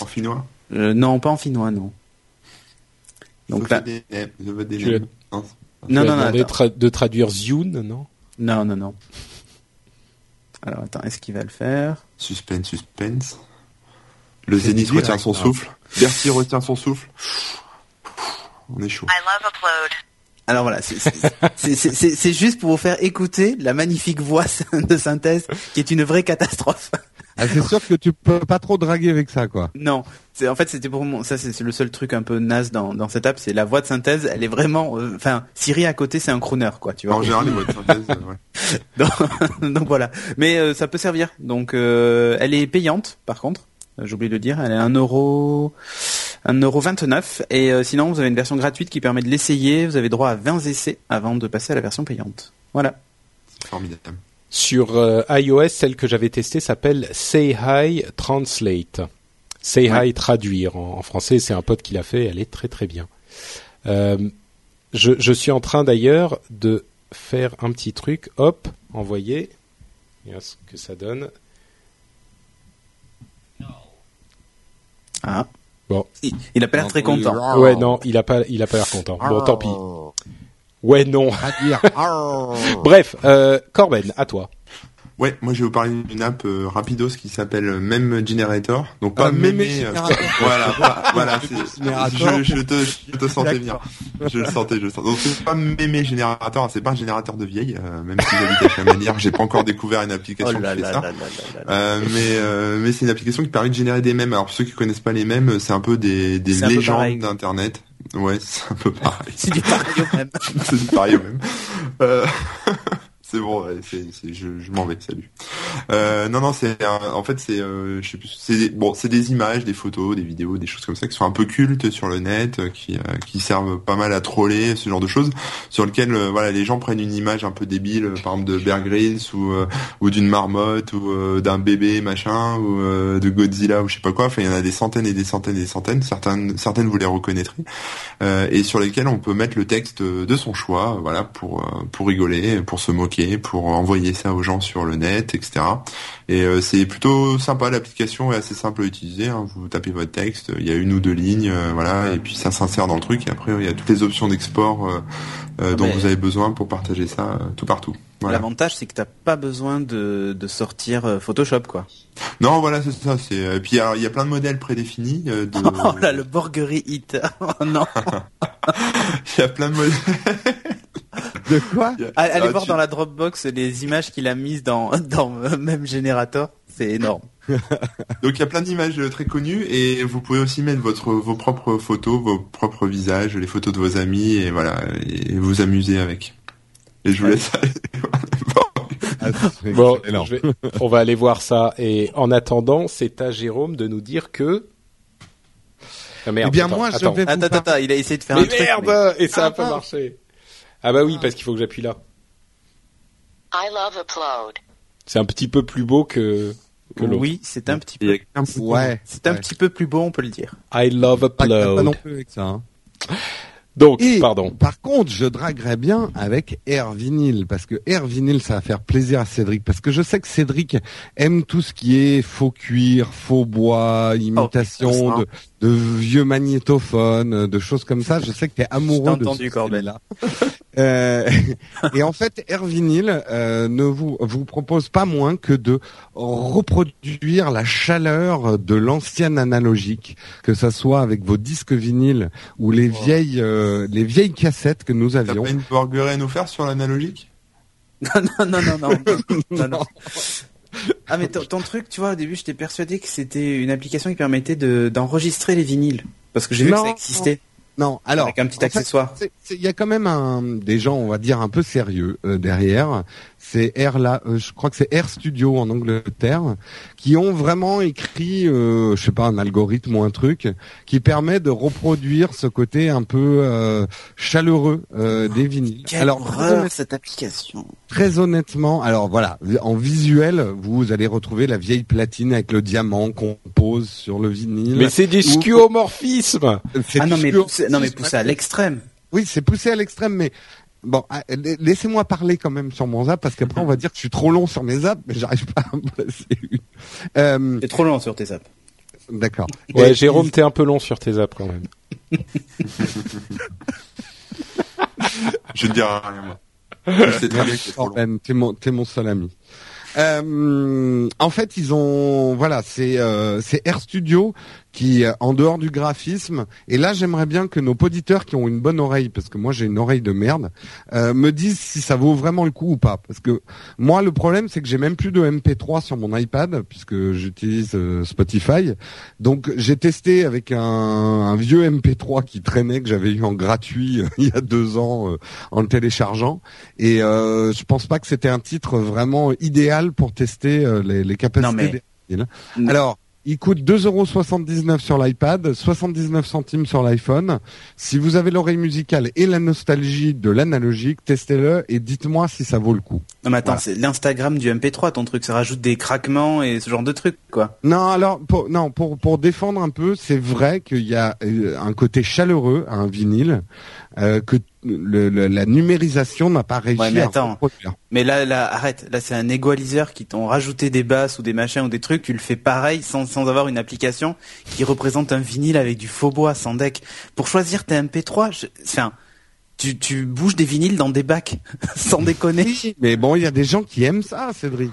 S4: En finnois?
S3: Euh, non, pas en finnois, non. Donc là,
S4: des
S1: Tu
S4: nems. Non.
S1: tu
S3: non,
S1: as
S3: non, non,
S1: demandé
S3: attends.
S1: tra- de traduire Zune, non?
S3: Non, non, non. Alors attends, est-ce qu'il va le faire?
S4: Suspense, suspense. Le Zénith retient son
S2: hein.
S4: souffle. Bercy retient son souffle. On est chaud.
S5: I love upload.
S3: Alors voilà, c'est- c'est c'est- c'est- c'est- c'est juste pour vous faire écouter la magnifique voix [laughs] de synthèse qui est une vraie catastrophe.
S2: Ah, c'est sûr que tu peux pas trop draguer avec ça, quoi.
S3: Non, c'est en fait c'était pour mon ça c'est le seul truc un peu naze dans dans cette app, c'est la voix de synthèse, elle est vraiment euh, enfin Siri à côté c'est un crooner quoi, tu vois.
S4: En général, les voix de synthèse, euh, ouais. [laughs]
S3: donc, donc voilà. Mais euh, ça peut servir. Donc euh, elle est payante par contre. Euh, J'ai oublié de le dire, elle est 1 euro, 1 euro 29 et euh, sinon vous avez une version gratuite qui permet de l'essayer. Vous avez droit à 20 essais avant de passer à la version payante. Voilà.
S4: Formidable.
S1: Sur euh, iOS, celle que j'avais testée s'appelle Say Hi Translate. Say
S3: Ouais.
S1: Hi traduire en, en français, c'est un pote qui l'a fait, elle est très très bien. Euh, je, je suis en train d'ailleurs de faire un petit truc, hop, envoyer, Regarde ce que ça donne.
S3: Ah.
S1: Bon.
S3: Il, il a pas l'air très content.
S1: Ouais, non, il a pas, il a pas l'air content. Bon, tant pis. Ouais, non.
S2: Traduire. [laughs]
S1: Bref, euh, Corben, à toi.
S4: Ouais, moi je vais vous parler d'une app euh, rapidos qui s'appelle euh, Meme Generator. Donc pas
S2: Ah,
S4: Meme. Euh, [laughs] voilà, voilà, je, je te, je te sentais venir. Je le sentais, je le sentais. Donc c'est pas Meme Generator, c'est pas un générateur de vieille, euh, même si j'habite à Chamalières, j'ai pas encore découvert une
S3: Oh
S4: application
S3: là
S4: qui fait
S3: là
S4: ça. Euh, mais euh, mais c'est une application qui permet de générer des mèmes. Alors pour ceux qui connaissent pas les mèmes, c'est un peu des, légendes d'internet. Ouais, c'est un peu [laughs] pareil.
S3: C'est du pareil au même. [laughs]
S4: c'est pareil au même. Euh, c'est bon, je, je m'en vais, salut. Euh, non, non, c'est en fait c'est, euh, je sais plus, c'est bon, c'est des images, des photos, des vidéos, des choses comme ça qui sont un peu cultes sur le net, euh, qui euh, qui servent pas mal à troller, ce genre de choses, sur lequel euh, voilà les gens prennent une image un peu débile, euh, par exemple de Bear Grylls ou ou d'une marmotte ou d'un bébé machin ou de Godzilla ou je sais pas quoi. Enfin, il y en a des centaines et des centaines et des centaines. Certaines certaines vous les reconnaîtrez et sur lesquels on peut mettre le texte de son choix, voilà, pour pour rigoler, pour se moquer, pour envoyer ça aux gens sur le net, etc. Et euh, c'est plutôt sympa, l'application est assez simple à utiliser. hein. Vous tapez votre texte, il y a une ou deux lignes, euh, voilà, et puis ça s'insère dans le truc. Et après, il y a toutes les options d'export euh,
S3: Ah,
S4: dont
S3: mais-
S4: vous avez besoin pour partager ça tout partout. Voilà.
S3: L'avantage c'est que t'as pas besoin de, de sortir euh, Photoshop quoi.
S4: Non, voilà, c'est ça. C'est et puis il y a plein de modèles prédéfinis. euh, de... [laughs]
S3: Oh là le Borgery hit. [laughs] Oh non. [laughs]
S4: Il y a plein de modèles.
S2: De quoi
S4: a-
S3: Allez
S4: Ah,
S3: voir
S4: tu-
S3: dans la Dropbox les images qu'il a mises dans dans euh, même générateur, c'est énorme.
S4: Donc il y a plein d'images euh, très connues et vous pouvez aussi mettre votre vos propres photos, vos propres visages, les photos de vos amis et voilà et vous amuser avec. Et je vous laisse aller.
S1: Bon,
S2: excellent.
S1: je vais- on va aller voir ça. Et en attendant, c'est à Jérôme de nous dire que. Ah, merde,
S2: Eh bien,
S1: attends,
S2: moi, je
S1: attends.
S2: vais vous
S3: Attends, attends, il a essayé de faire
S1: Mais
S3: un truc.
S1: merde Et ça a
S2: Ah,
S1: pas
S2: ah.
S1: marché. Ah bah oui, parce qu'il faut que j'appuie là.
S5: I love upload.
S1: C'est un petit peu plus beau que que.
S3: Oui, c'est un petit peu.
S4: a.
S2: Ouais.
S3: C'est un
S2: ouais.
S3: petit peu plus beau, on peut le dire.
S1: I love
S2: Pas, pas non
S1: upload.
S2: plus avec ça. hein.
S1: Donc,
S2: Et
S1: pardon.
S2: par contre, je draguerais bien avec Air Vinyl parce que Air Vinyl, ça va faire plaisir à Cédric parce que je sais que Cédric aime tout ce qui est faux cuir, faux bois, imitation
S3: putain, ça.
S2: de, de vieux magnétophones, de choses comme ça. Je sais que tu es amoureux de
S3: entendu,
S2: ce là [laughs] Euh, [laughs] et en fait, Air Vinyl euh, ne vous vous propose pas moins que de reproduire la chaleur de l'ancienne analogique, que ça soit avec vos disques vinyles ou les vieilles euh, les vieilles cassettes que nous
S4: T'as
S2: avions.
S4: pas une burger à nous faire sur l'analogique? [laughs]
S3: Non, non, non, non, non. non, non. [laughs] Ah mais ton, truc, tu vois, au début, j'étais persuadé que c'était une application qui permettait de d'enregistrer les vinyles, parce que j'ai vu que ça existait
S2: Non, alors
S3: avec un petit accessoire.
S2: Il y a quand même un, des gens, on va dire, un peu sérieux euh, derrière. C'est Air là, euh, je crois que c'est Air Studio en Angleterre, qui ont vraiment écrit, euh, je sais pas, un algorithme ou un truc qui permet de reproduire ce côté un peu euh, chaleureux euh, des vinyles.
S3: Quelle
S2: alors
S3: horreur cette application.
S2: très honnêtement, alors voilà, en visuel, vous allez retrouver la vieille platine avec le diamant qu'on pose sur le vinyle.
S1: Mais c'est du skeuomorphisme.
S2: C'est
S3: Ah non mais poussé, non mais poussé à l'extrême.
S2: Oui, c'est poussé à l'extrême, mais bon, ah, la- laissez-moi parler quand même sur mon zap parce qu'après on va dire que je suis trop long sur mes zaps, mais j'arrive pas à me placer une. Euh,
S3: C'est trop long sur tes apps.
S2: D'accord.
S1: Ouais,
S2: Et-
S1: Jérôme, t'es un peu long sur tes apps quand même. [laughs]
S4: Je ne dirai rien, moi. Je sais très bien que c'est trop long.
S2: T'es mon, t'es mon seul ami. Euh, en fait, ils ont, voilà, c'est euh, c'est Air Studio qui, euh, en dehors du graphisme, et là, j'aimerais bien que nos auditeurs qui ont une bonne oreille, parce que moi j'ai une oreille de merde, euh, me disent si ça vaut vraiment le coup ou pas. Parce que moi, le problème, c'est que j'ai même plus de MP3 sur mon iPad puisque j'utilise euh, Spotify. Donc, j'ai testé avec un, un vieux MP3 qui traînait que j'avais eu en gratuit euh, [laughs] il y a deux ans euh, en le téléchargeant. Et euh, je pense pas que c'était un titre vraiment idéal pour tester euh, les, les capacités.
S3: Non, mais-
S2: des. Alors, il coûte 2,79€ sur l'iPad, 79 centimes sur l'iPhone. Si vous avez l'oreille musicale et la nostalgie de l'analogique, testez-le et dites-moi si ça vaut le coup.
S3: Non mais attends,
S2: Voilà.
S3: c'est l'Instagram du MP3 ton truc, ça rajoute des craquements et ce genre de trucs quoi.
S2: Non, alors pour, non pour pour défendre un peu, c'est vrai qu'il y a euh, un côté chaleureux à un vinyle euh, que le, le- la numérisation n'a pas réussi
S3: Ouais, mais
S2: à
S3: attends.
S2: reproduire.
S3: Mais là, là, arrête. Là, c'est un égaliseur qui t'ont rajouté des basses ou des machins ou des trucs. Tu le fais pareil sans, sans avoir une application qui représente un vinyle avec du faux bois sans deck. Pour choisir tes MP3, je... enfin, tu, tu bouges des vinyles dans des bacs, [laughs] sans déconner.
S2: Oui, mais bon, il y a des gens qui aiment ça, Cédric.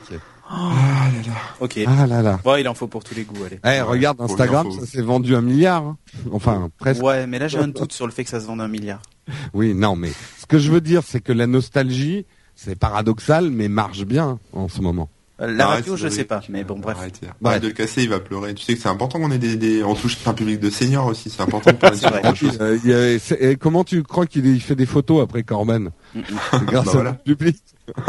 S3: Ok.
S2: Ah là là.
S3: Bon, il en faut pour tous les goûts, allez.
S2: Eh, regarde
S4: faut
S2: Instagram, ça s'est vendu un milliard. hein. Enfin, presque.
S3: Ouais, mais là, j'ai un doute sur le fait que ça se vende un milliard. [laughs]
S2: Oui, non, mais ce que je veux dire, c'est que la nostalgie, c'est paradoxal, mais marche bien en ce moment.
S3: Euh, La
S4: Arrête,
S3: radio, je sais pas, mais bon, bref.
S4: Arrête, de le casser, il va pleurer. Tu sais que c'est important qu'on ait des, des, on touche un public de seniors aussi, c'est important de parler de choses.
S2: Euh, comment tu crois qu'il il fait des photos après Corben? Grâce
S4: Bah
S2: à
S4: voilà.
S2: notre public. [laughs]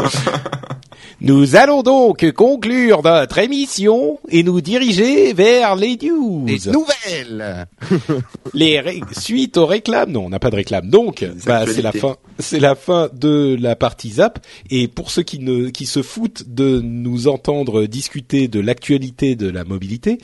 S1: Nous allons donc conclure notre émission et nous diriger vers les news.
S2: Nouvelles. [laughs]
S1: les ré- suite aux réclames. Non, on n'a pas de réclame. Donc, bah, c'est la fin. C'est la fin de la partie zap. Et pour ceux qui ne, qui se foutent de nous entendre discuter de l'actualité de la mobilité,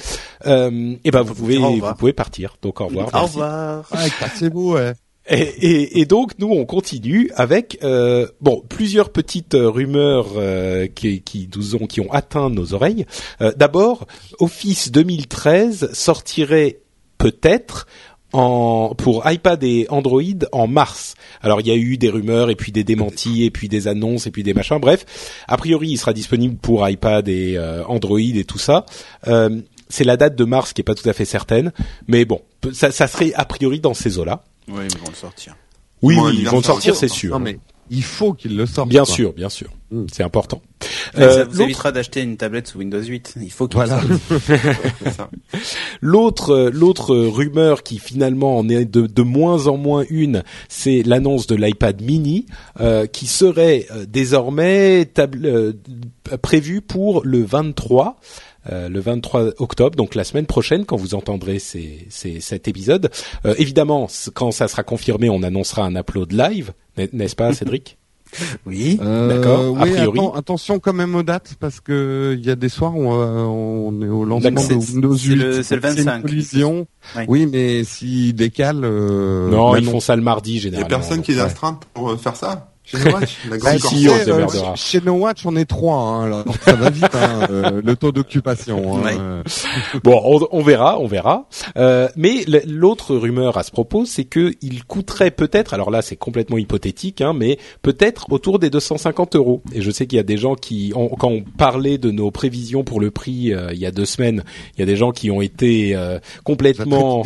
S1: euh, eh ben vous pouvez,
S3: Au revoir.
S1: vous pouvez partir. Donc au revoir.
S3: Au
S1: merci.
S3: revoir.
S2: Ouais, cassez-vous, ouais.
S1: Et, et- et donc nous on continue avec euh, bon plusieurs petites euh, rumeurs euh, qui, qui nous ont qui ont atteint nos oreilles. Euh, D'abord, Office 2013 sortirait peut-être en pour iPad et Android en mars. Alors il y a eu des rumeurs et puis des démentis et puis des annonces et puis des machins. Bref, a priori il sera disponible pour iPad et euh, Android et tout ça. Euh, c'est la date de mars qui est pas tout à fait certaine, mais bon, ça, ça serait a priori dans ces eaux-là.
S3: Oui, ils vont le sortir.
S1: Oui, oui, ils vont le sortir, c'est sûr.
S2: Non mais il faut qu'il le sorte.
S1: bien
S2: quoi.
S1: sûr, bien sûr.
S2: Mm.
S1: C'est important. Euh,
S3: ça vous
S1: l'autre-
S3: évitera d'acheter une tablette sous Windows 8. Il faut qu'il
S2: Voilà. [laughs]
S1: L'autre, l'autre rumeur qui finalement en est de, de moins en moins une, c'est l'annonce de l'iPad Mini euh, qui serait euh, désormais table, euh, prévu pour le 23. Euh, le 23 octobre, donc la semaine prochaine, quand vous entendrez ces, ces- cet épisode. Euh, évidemment, quand ça sera confirmé, on annoncera un upload live, n'est- n'est-ce pas, Cédric? [laughs]
S3: Oui.
S2: Euh,
S1: D'accord, a
S2: oui,
S1: priori.
S2: atten- attention quand même aux dates parce que il y a des soirs où euh, on est au lancement
S3: D'accord.
S2: de
S3: C'est-
S2: Windows
S3: c'est
S2: 8.
S3: le- c'est le
S2: donc une
S3: 25.
S2: collision.
S3: Oui.
S2: Oui, mais s'ils décalent. Euh,
S1: non,
S2: bah
S1: ils font ça le mardi
S4: Il y a
S1: généralement.
S4: personne qui est
S1: donc,
S4: astreinte pour euh, faire ça? Chez No Watch, [laughs] la grande
S1: si,
S2: tu
S1: on
S2: sais,
S1: se démerdera.
S2: chez No Watch, on est trois, hein, alors ça va vite, hein, euh, [laughs] le taux d'occupation. hein,
S3: Ouais.
S2: euh.
S1: Bon, on, on verra, on verra. Euh, mais l'autre rumeur à ce propos, c'est que il coûterait peut-être, alors là c'est complètement hypothétique, hein, mais peut-être autour des 250 euros. Et je sais qu'il y a des gens qui, ont- quand on parlait de nos prévisions pour le prix euh, il y a deux semaines, il y a des gens qui ont été euh, complètement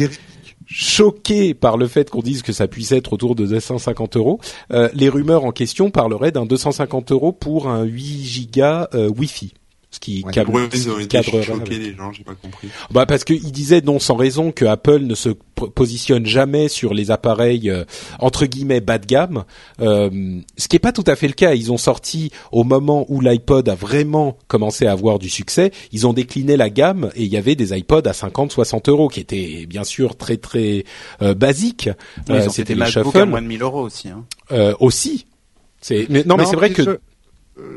S1: Choqués par le fait qu'on dise que ça puisse être autour de 250 euros. Euh, les rumeurs en question parleraient d'un 250 euros pour un 8 gigas euh, Wi-Fi. Ce qui
S2: Ouais,
S1: cadre- ce
S4: les gens, j'ai pas compris.
S1: Bah parce qu'il disait non sans raison que Apple ne se positionne jamais sur les appareils euh, entre guillemets bas de gamme, euh, ce qui est pas tout à fait le cas. Ils ont sorti au moment où l'iPod a vraiment commencé à avoir du succès, ils ont décliné la gamme et il y avait des iPods à 50-60 euros qui étaient bien sûr très très euh, basiques.
S3: Oui,
S1: Euh, C'était
S3: des
S1: les
S3: MacBooks à moins de 1000 euros aussi. Hein.
S1: euh, aussi. C'est mais non, mais c'est vrai que
S2: je,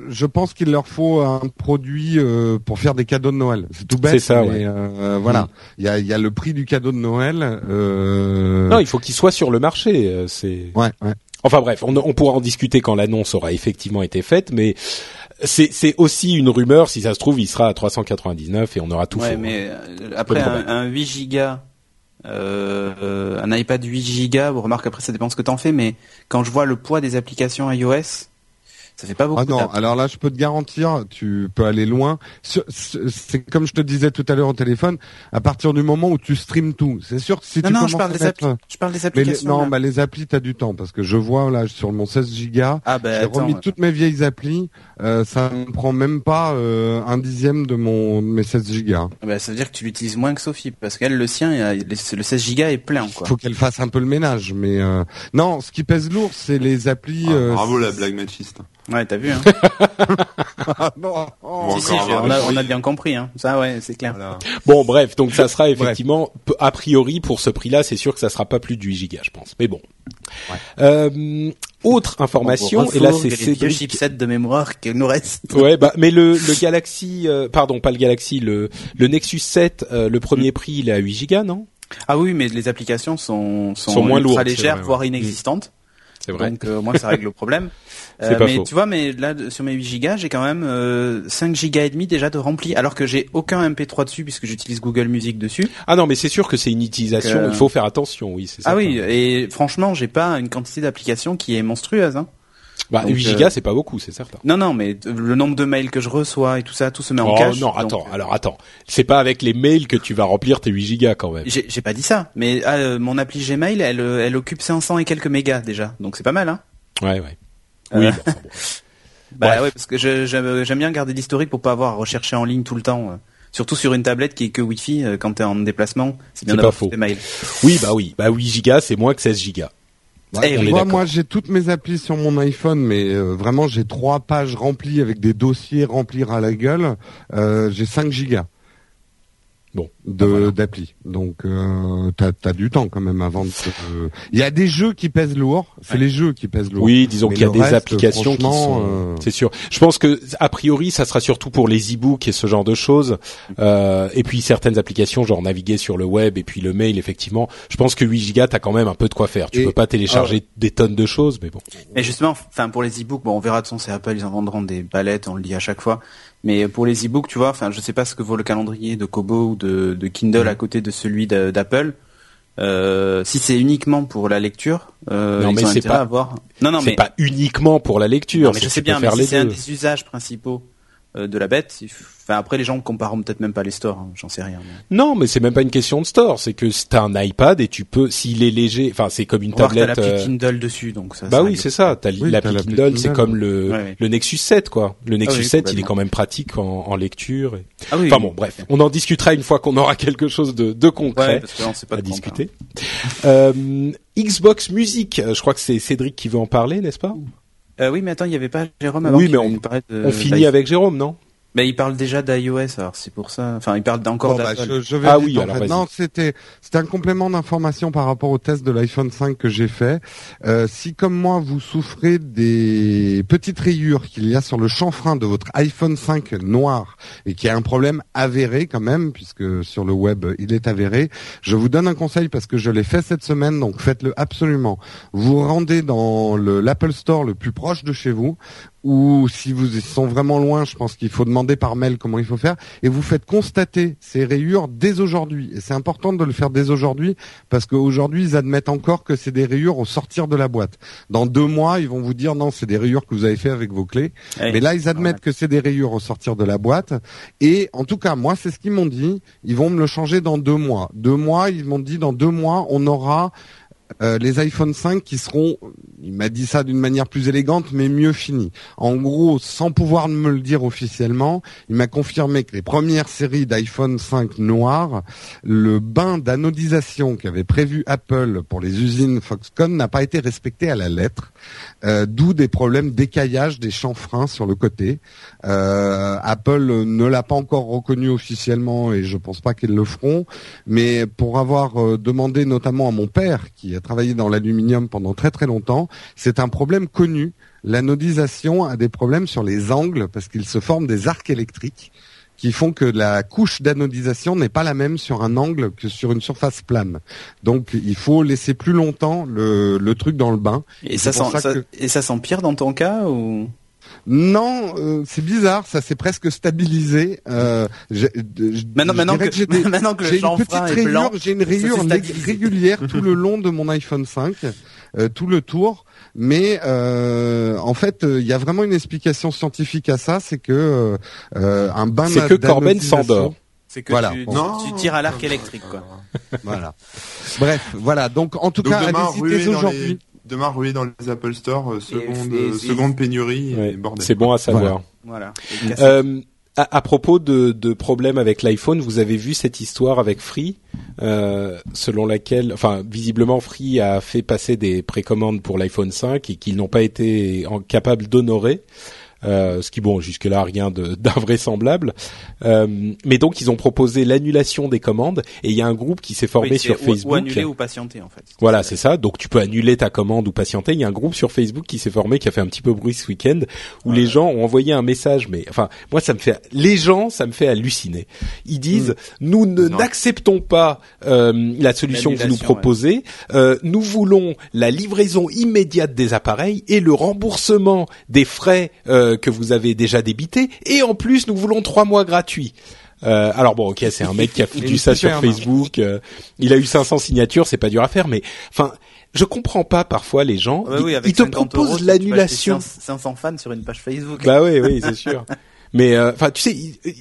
S2: je pense qu'il leur faut un produit euh, pour faire des cadeaux de Noël. C'est tout bête.
S1: C'est ça,
S2: mais,
S1: ouais.
S2: euh, voilà. Il y, a, il y a le prix du cadeau de Noël. Euh...
S1: non, il faut qu'ils soient sur le marché. euh, C'est
S2: Ouais, ouais.
S1: Enfin bref, on, on pourra en discuter quand l'annonce aura effectivement été faite, mais c'est c'est aussi une rumeur. Si ça se trouve, il sera à 399 et on aura tout
S3: ouais,
S1: faux.
S3: mais euh, après un, un 8 gigas, euh, euh, un iPad 8 gigas, bon, remarque après ça dépend ce que t'en fais, mais quand je vois le poids des applications iOS, ça fait pas beaucoup.
S2: Ah non, alors là, je peux te garantir, tu peux aller loin. Ce- ce- C'est comme je te disais tout à l'heure au téléphone, à partir du moment où tu streames tout, c'est sûr que si
S3: non,
S2: tu
S3: non,
S2: commences
S3: je parle
S2: à
S3: des
S2: mettre-.
S3: Je parle des
S2: Mais les-
S3: applications.
S2: non, bah les applis, t'as du temps parce que je vois là sur mon 16 gigas,
S3: ah bah
S2: j'ai remis
S3: ouais.
S2: toutes mes vieilles applis. euh, ça me prend même pas euh, un dixième de mon de mes 16 gigas.
S3: Ah bah, ça veut dire que tu l'utilises moins que Sophie, parce qu'elle le sien, il y a- le 16 gigas est plein quoi.
S2: Faut qu'elle fasse un peu le ménage, mais euh, non, ce qui pèse lourd, c'est les applis.
S4: Ah,
S2: euh,
S4: bravo la blague machiste.
S3: Ouais, t'as vu hein. [laughs]
S2: Ah, non, oh.
S4: Bon,
S3: si, si,
S4: avoir
S3: on, a, on bien compris hein. Ça ouais, c'est clair.
S4: Voilà.
S1: Bon, bref, donc ça [laughs] sera effectivement a priori pour ce prix-là, c'est sûr que ça sera pas plus de 8 gigas, je pense. Mais bon. Euh, autre information, et là c'est Cédric.
S3: chipsets de mémoire qu'il nous reste.
S1: Ouais, bah mais le, le [laughs] Galaxy, euh, pardon, pas le Galaxy, le le Nexus 7, euh, le premier prix, il est à 8 gigas, non?
S3: Ah oui, mais les applications sont sont,
S1: Sont moins
S3: ultra
S1: lourdes,
S3: légères,
S1: vrai,
S3: voire
S1: ouais.
S3: inexistantes.
S1: C'est vrai.
S3: Donc euh, moi ça règle le problème. [laughs] Euh,
S1: pas
S3: mais
S1: faux.
S3: tu vois, mais là sur mes 8 gigas, j'ai quand même euh, 5 gigas et demi déjà de rempli, alors que j'ai aucun MP3 dessus puisque j'utilise Google Music dessus.
S1: Ah non, mais c'est sûr que c'est une utilisation.
S3: Euh,
S1: Il faut faire attention, oui, c'est ça.
S3: Ah oui, et franchement, j'ai pas une quantité d'applications qui est monstrueuse. Hein.
S1: Bah,
S3: donc,
S1: 8
S3: euh,
S1: gigas, c'est pas beaucoup, c'est certain.
S3: Non, non, mais le nombre de mails que je reçois et tout ça, tout se met en
S1: Oh
S3: cache.
S1: non, attends,
S3: euh,
S1: alors attends. C'est pas avec les mails que tu vas remplir tes 8 gigas quand même.
S3: J'ai pas dit ça, mais ah, euh, mon appli Gmail, elle, euh, elle occupe 500 et quelques mégas déjà, donc c'est pas mal, hein.
S1: Ouais, ouais. Oui,
S3: Euh,
S1: bon, enfin, bon. [laughs]
S3: Bah
S1: Bref.
S3: ouais, parce que je- j'aime bien garder l'historique pour pas avoir à rechercher en ligne tout le temps. euh. Surtout sur une tablette qui est que Wi-Fi euh, quand t'es en déplacement, c'est bien d'avoir des mails.
S1: Oui, bah oui. Bah 8 gigas, c'est moins que 16 gigas.
S2: Ouais, tu
S1: oui.
S2: vois,
S1: d'accord.
S2: moi j'ai toutes mes applis sur mon iPhone, mais euh, vraiment j'ai trois pages remplies avec des dossiers remplir à la gueule. Euh, j'ai 5 gigas.
S1: Bon,
S2: de
S1: voilà.
S2: d'appli. Donc euh, t'as as du temps quand même avant de. euh, Il y a des jeux qui pèsent lourd. C'est
S3: Ouais.
S2: les jeux qui pèsent lourd.
S1: Oui, disons qu'il y a des
S2: reste,
S1: applications qui sont.
S2: euh,
S1: C'est sûr. Je pense que a priori, ça sera surtout pour les e-books et ce genre de choses. Euh, et puis certaines applications, genre naviguer sur le web et puis le mail, effectivement. Je pense que 8 gigas, t'as quand même un peu de quoi faire. Tu
S2: Et-
S1: peux pas télécharger des tonnes de choses, mais bon.
S3: Mais justement, enfin pour les e-books, bon on verra de toute façon c'est Apple, ils en vendront des palettes, on le dit à chaque fois. Mais pour les e-books, tu vois, enfin je sais pas ce que vaut le calendrier de Kobo ou de, de Kindle à côté de celui d'Apple. Euh, si c'est uniquement pour la lecture, euh,
S1: Non, mais c'est pas-
S3: à avoir. Non, non,
S1: c'est
S3: mais
S1: pas uniquement pour la lecture.
S3: Non, mais je sais bien, mais si c'est un des usages principaux de la bête, enfin après les gens compareront peut-être même pas les stores, hein, j'en sais rien. mais-
S1: Non, mais c'est même pas une question de store. C'est que t'as un iPad et tu peux, s'il est léger, enfin c'est comme une
S3: On que t'as
S1: tablette.
S3: l'appli
S1: euh,
S3: Kindle dessus, donc ça.
S1: Bah oui, c'est ça. T'as
S2: Oui,
S1: l'appli Kindle, c'est comme le,
S3: Ouais, ouais.
S1: le Nexus 7, quoi. Le Nexus
S3: oui,
S1: 7, il est quand même pratique en, en lecture. et-
S3: Ah oui.
S1: Enfin bon, bref, on en discutera une fois qu'on aura quelque chose de, de concret
S3: Ouais, parce que là, on sait pas
S1: à discuter. Euh, Xbox Music, euh, je crois que c'est Cédric qui veut en parler, n'est-ce pas?
S3: Euh, oui, mais attends, il y avait pas Jérôme avant
S1: Oui, mais on-
S3: de
S1: finit avec Jérôme, non?
S3: Mais il parle déjà d'iOS, alors c'est pour ça. Enfin, il parle encore
S2: Bon, bah,
S3: d'Apple.
S2: je, je vais
S1: Ah oui, alors
S2: fait. Non, c'était c'était un complément d'information par rapport au test de l'iPhone 5 que j'ai fait. Euh, si comme moi vous souffrez des petites rayures qu'il y a sur le chanfrein de votre iPhone 5 noir et qui a un problème avéré quand même puisque sur le web il est avéré, je vous donne un conseil parce que je l'ai fait cette semaine donc faites-le absolument. Vous rendez dans le l'Apple Store le plus proche de chez vous ou si vous sont vraiment loin, je pense qu'il faut demander par mail comment il faut faire, et vous faites constater ces rayures dès aujourd'hui. Et c'est important de le faire dès aujourd'hui, parce qu'aujourd'hui, ils admettent encore que c'est des rayures au sortir de la boîte. Dans deux mois, ils vont vous dire non, c'est des rayures que vous avez fait avec vos clés. Mais là, ils admettent que c'est des rayures au sortir de la boîte. Et en tout cas, moi, c'est ce qu'ils m'ont dit. Ils vont me le changer dans deux mois. Deux mois, ils m'ont dit dans deux mois, on aura euh, les iPhone 5 qui seront, il m'a dit ça d'une manière plus élégante, mais mieux finis. En gros, sans pouvoir me le dire officiellement, il m'a confirmé que les premières séries d'iPhone 5 noirs, le bain d'anodisation qu'avait prévu Apple pour les usines Foxconn n'a pas été respecté à la lettre, euh, d'où des problèmes d'écaillage des chanfreins sur le côté. Euh, Apple ne l'a pas encore reconnu officiellement et je pense pas qu'ils le feront, mais pour avoir euh, demandé notamment à mon père qui a travaillé dans l'aluminium pendant très très longtemps, c'est un problème connu. L'anodisation a des problèmes sur les angles parce qu'il se forme des arcs électriques qui font que la couche d'anodisation n'est pas la même sur un angle que sur une surface plane. Donc il faut laisser plus longtemps le, le truc dans le bain.
S3: Et ça, sent,
S2: ça
S3: ça-
S2: que-
S3: et ça s'empire dans ton cas ou?
S2: Non, euh, c'est bizarre, ça s'est presque stabilisé. Euh, je- je-
S3: Maintenant,
S2: je
S3: maintenant
S2: dirais
S3: que,
S2: j'ai des- [laughs]
S3: maintenant que le
S2: j'ai une petite rayure, j'ai une rayure régulière tout le long de mon iPhone 5, euh, tout le tour. Mais euh, en fait, euh, il y a vraiment une explication scientifique à ça, c'est que un bain
S1: C'est que Corben s'endort.
S3: c'est que
S2: Voilà.
S3: tu, tu-
S4: Non.
S3: tu tires à l'arc électrique, quoi.
S2: Voilà. Bref, voilà. Donc en tout
S4: Donc
S2: cas,
S4: demain,
S2: allez-y dès aujourd'hui.
S4: les, demain, ruez dans les Apple Store, euh, seconde,
S3: et-
S4: euh, seconde pénurie,
S1: Ouais,
S4: bordel.
S1: C'est bon à savoir.
S3: Voilà.
S1: Euh, à, à propos de, de problèmes avec l'iPhone, vous avez vu cette histoire avec Free, euh, selon laquelle, enfin, visiblement Free a fait passer des précommandes pour l'iPhone 5 et qu'ils n'ont pas été en- capables d'honorer. Euh, ce qui bon jusque là rien [laughs] d'invraisemblable euh, mais donc ils ont proposé l'annulation des commandes et il y a un groupe qui s'est formé
S3: Oui,
S1: sur
S3: ou-
S1: Facebook
S3: Ou annuler ou patienter, en fait.
S1: voilà, c'est ça. Donc tu peux annuler ta commande ou patienter. Il y a un groupe sur Facebook qui s'est formé, qui a fait un petit peu bruit ce week-end, où les gens ont envoyé un message. Mais enfin, moi, ça me fait, les gens, ça me fait halluciner. Ils disent, nous ne n'acceptons pas euh, la solution que vous nous proposez. Euh, nous voulons la livraison immédiate des appareils et le remboursement des frais euh, que vous avez déjà débités. Et en plus, nous voulons trois mois gratuits. Euh, alors bon, ok, c'est un mec qui a [laughs] foutu ça sur. Facebook. euh, il a eu 500 signatures, c'est pas dur à faire, mais enfin, je comprends pas parfois les gens. Ils,
S3: oui,
S1: ils
S3: avec
S1: te
S3: 50 euros,
S1: proposent l'annulation.
S3: 500 fans sur une page Facebook.
S1: Bah oui, oui, c'est sûr. [laughs] Mais euh, enfin, tu sais,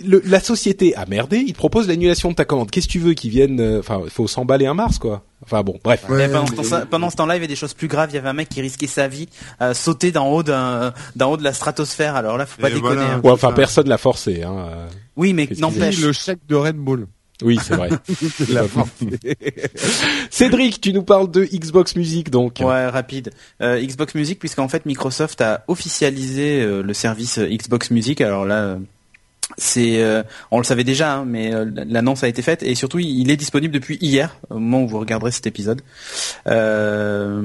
S1: le- la société a merdé. Il te propose l'annulation de ta commande. Qu'est-ce que tu veux qu'ils viennent euh, Enfin, il faut s'emballer un Mars, quoi. Enfin bon, bref.
S3: Mais pendant, ce temps, pendant ce temps-là, il y avait des choses plus graves. Il y avait un mec qui risquait sa vie, à sauter d'en haut d'un, d'en haut de la stratosphère. Alors là, faut pas
S4: Et
S3: déconner.
S4: voilà.
S3: hein.
S1: Ouais, enfin, personne l'a forcé. Hein. euh.
S3: Oui, mais n'empêche.
S2: le chèque de Red Bull.
S1: Oui, c'est vrai. [laughs] [laughs] Cédric, tu nous parles de Xbox Music, donc.
S3: Ouais, rapide. Euh, Xbox Music, puisqu'en fait Microsoft a officialisé euh, le service euh, Xbox Music. Alors là, c'est, euh, on le savait déjà, hein, mais euh, l'annonce a été faite et surtout il il est disponible depuis hier, au moment où vous regarderez cet épisode. Euh,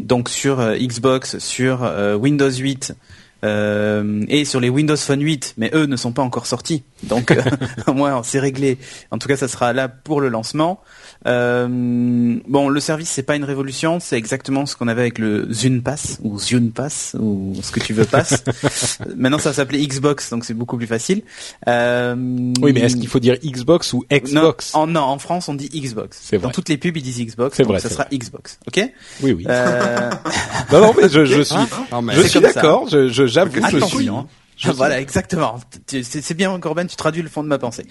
S3: donc sur euh, Xbox, sur euh, Windows 8. euh, et sur les Windows Phone 8, mais eux ne sont pas encore sortis, donc euh, [laughs] au moins c'est réglé. En tout cas, ça sera là pour le lancement. Euh, bon, le service c'est pas une révolution, c'est exactement ce qu'on avait avec le Zune Pass ou Zune Pass ou ce que tu veux pass. [laughs] Maintenant, ça s'appelait Xbox, donc c'est beaucoup plus facile. Euh,
S1: Oui, mais est-ce qu'il faut dire Xbox ou Xbox?
S3: non, en, non, en France on dit Xbox.
S1: C'est
S3: Dans
S1: vrai.
S3: toutes les pubs ils disent Xbox.
S1: C'est
S3: donc
S1: vrai,
S3: Ça sera Xbox, ok?
S1: Oui, oui.
S3: euh, [laughs]
S1: Non, non, mais je, je suis,
S2: Non, mais
S1: je suis d'accord. Je, je, j'avoue, je suis.
S3: Voilà, exactement. C'est bien, Corben, tu traduis le fond de ma pensée.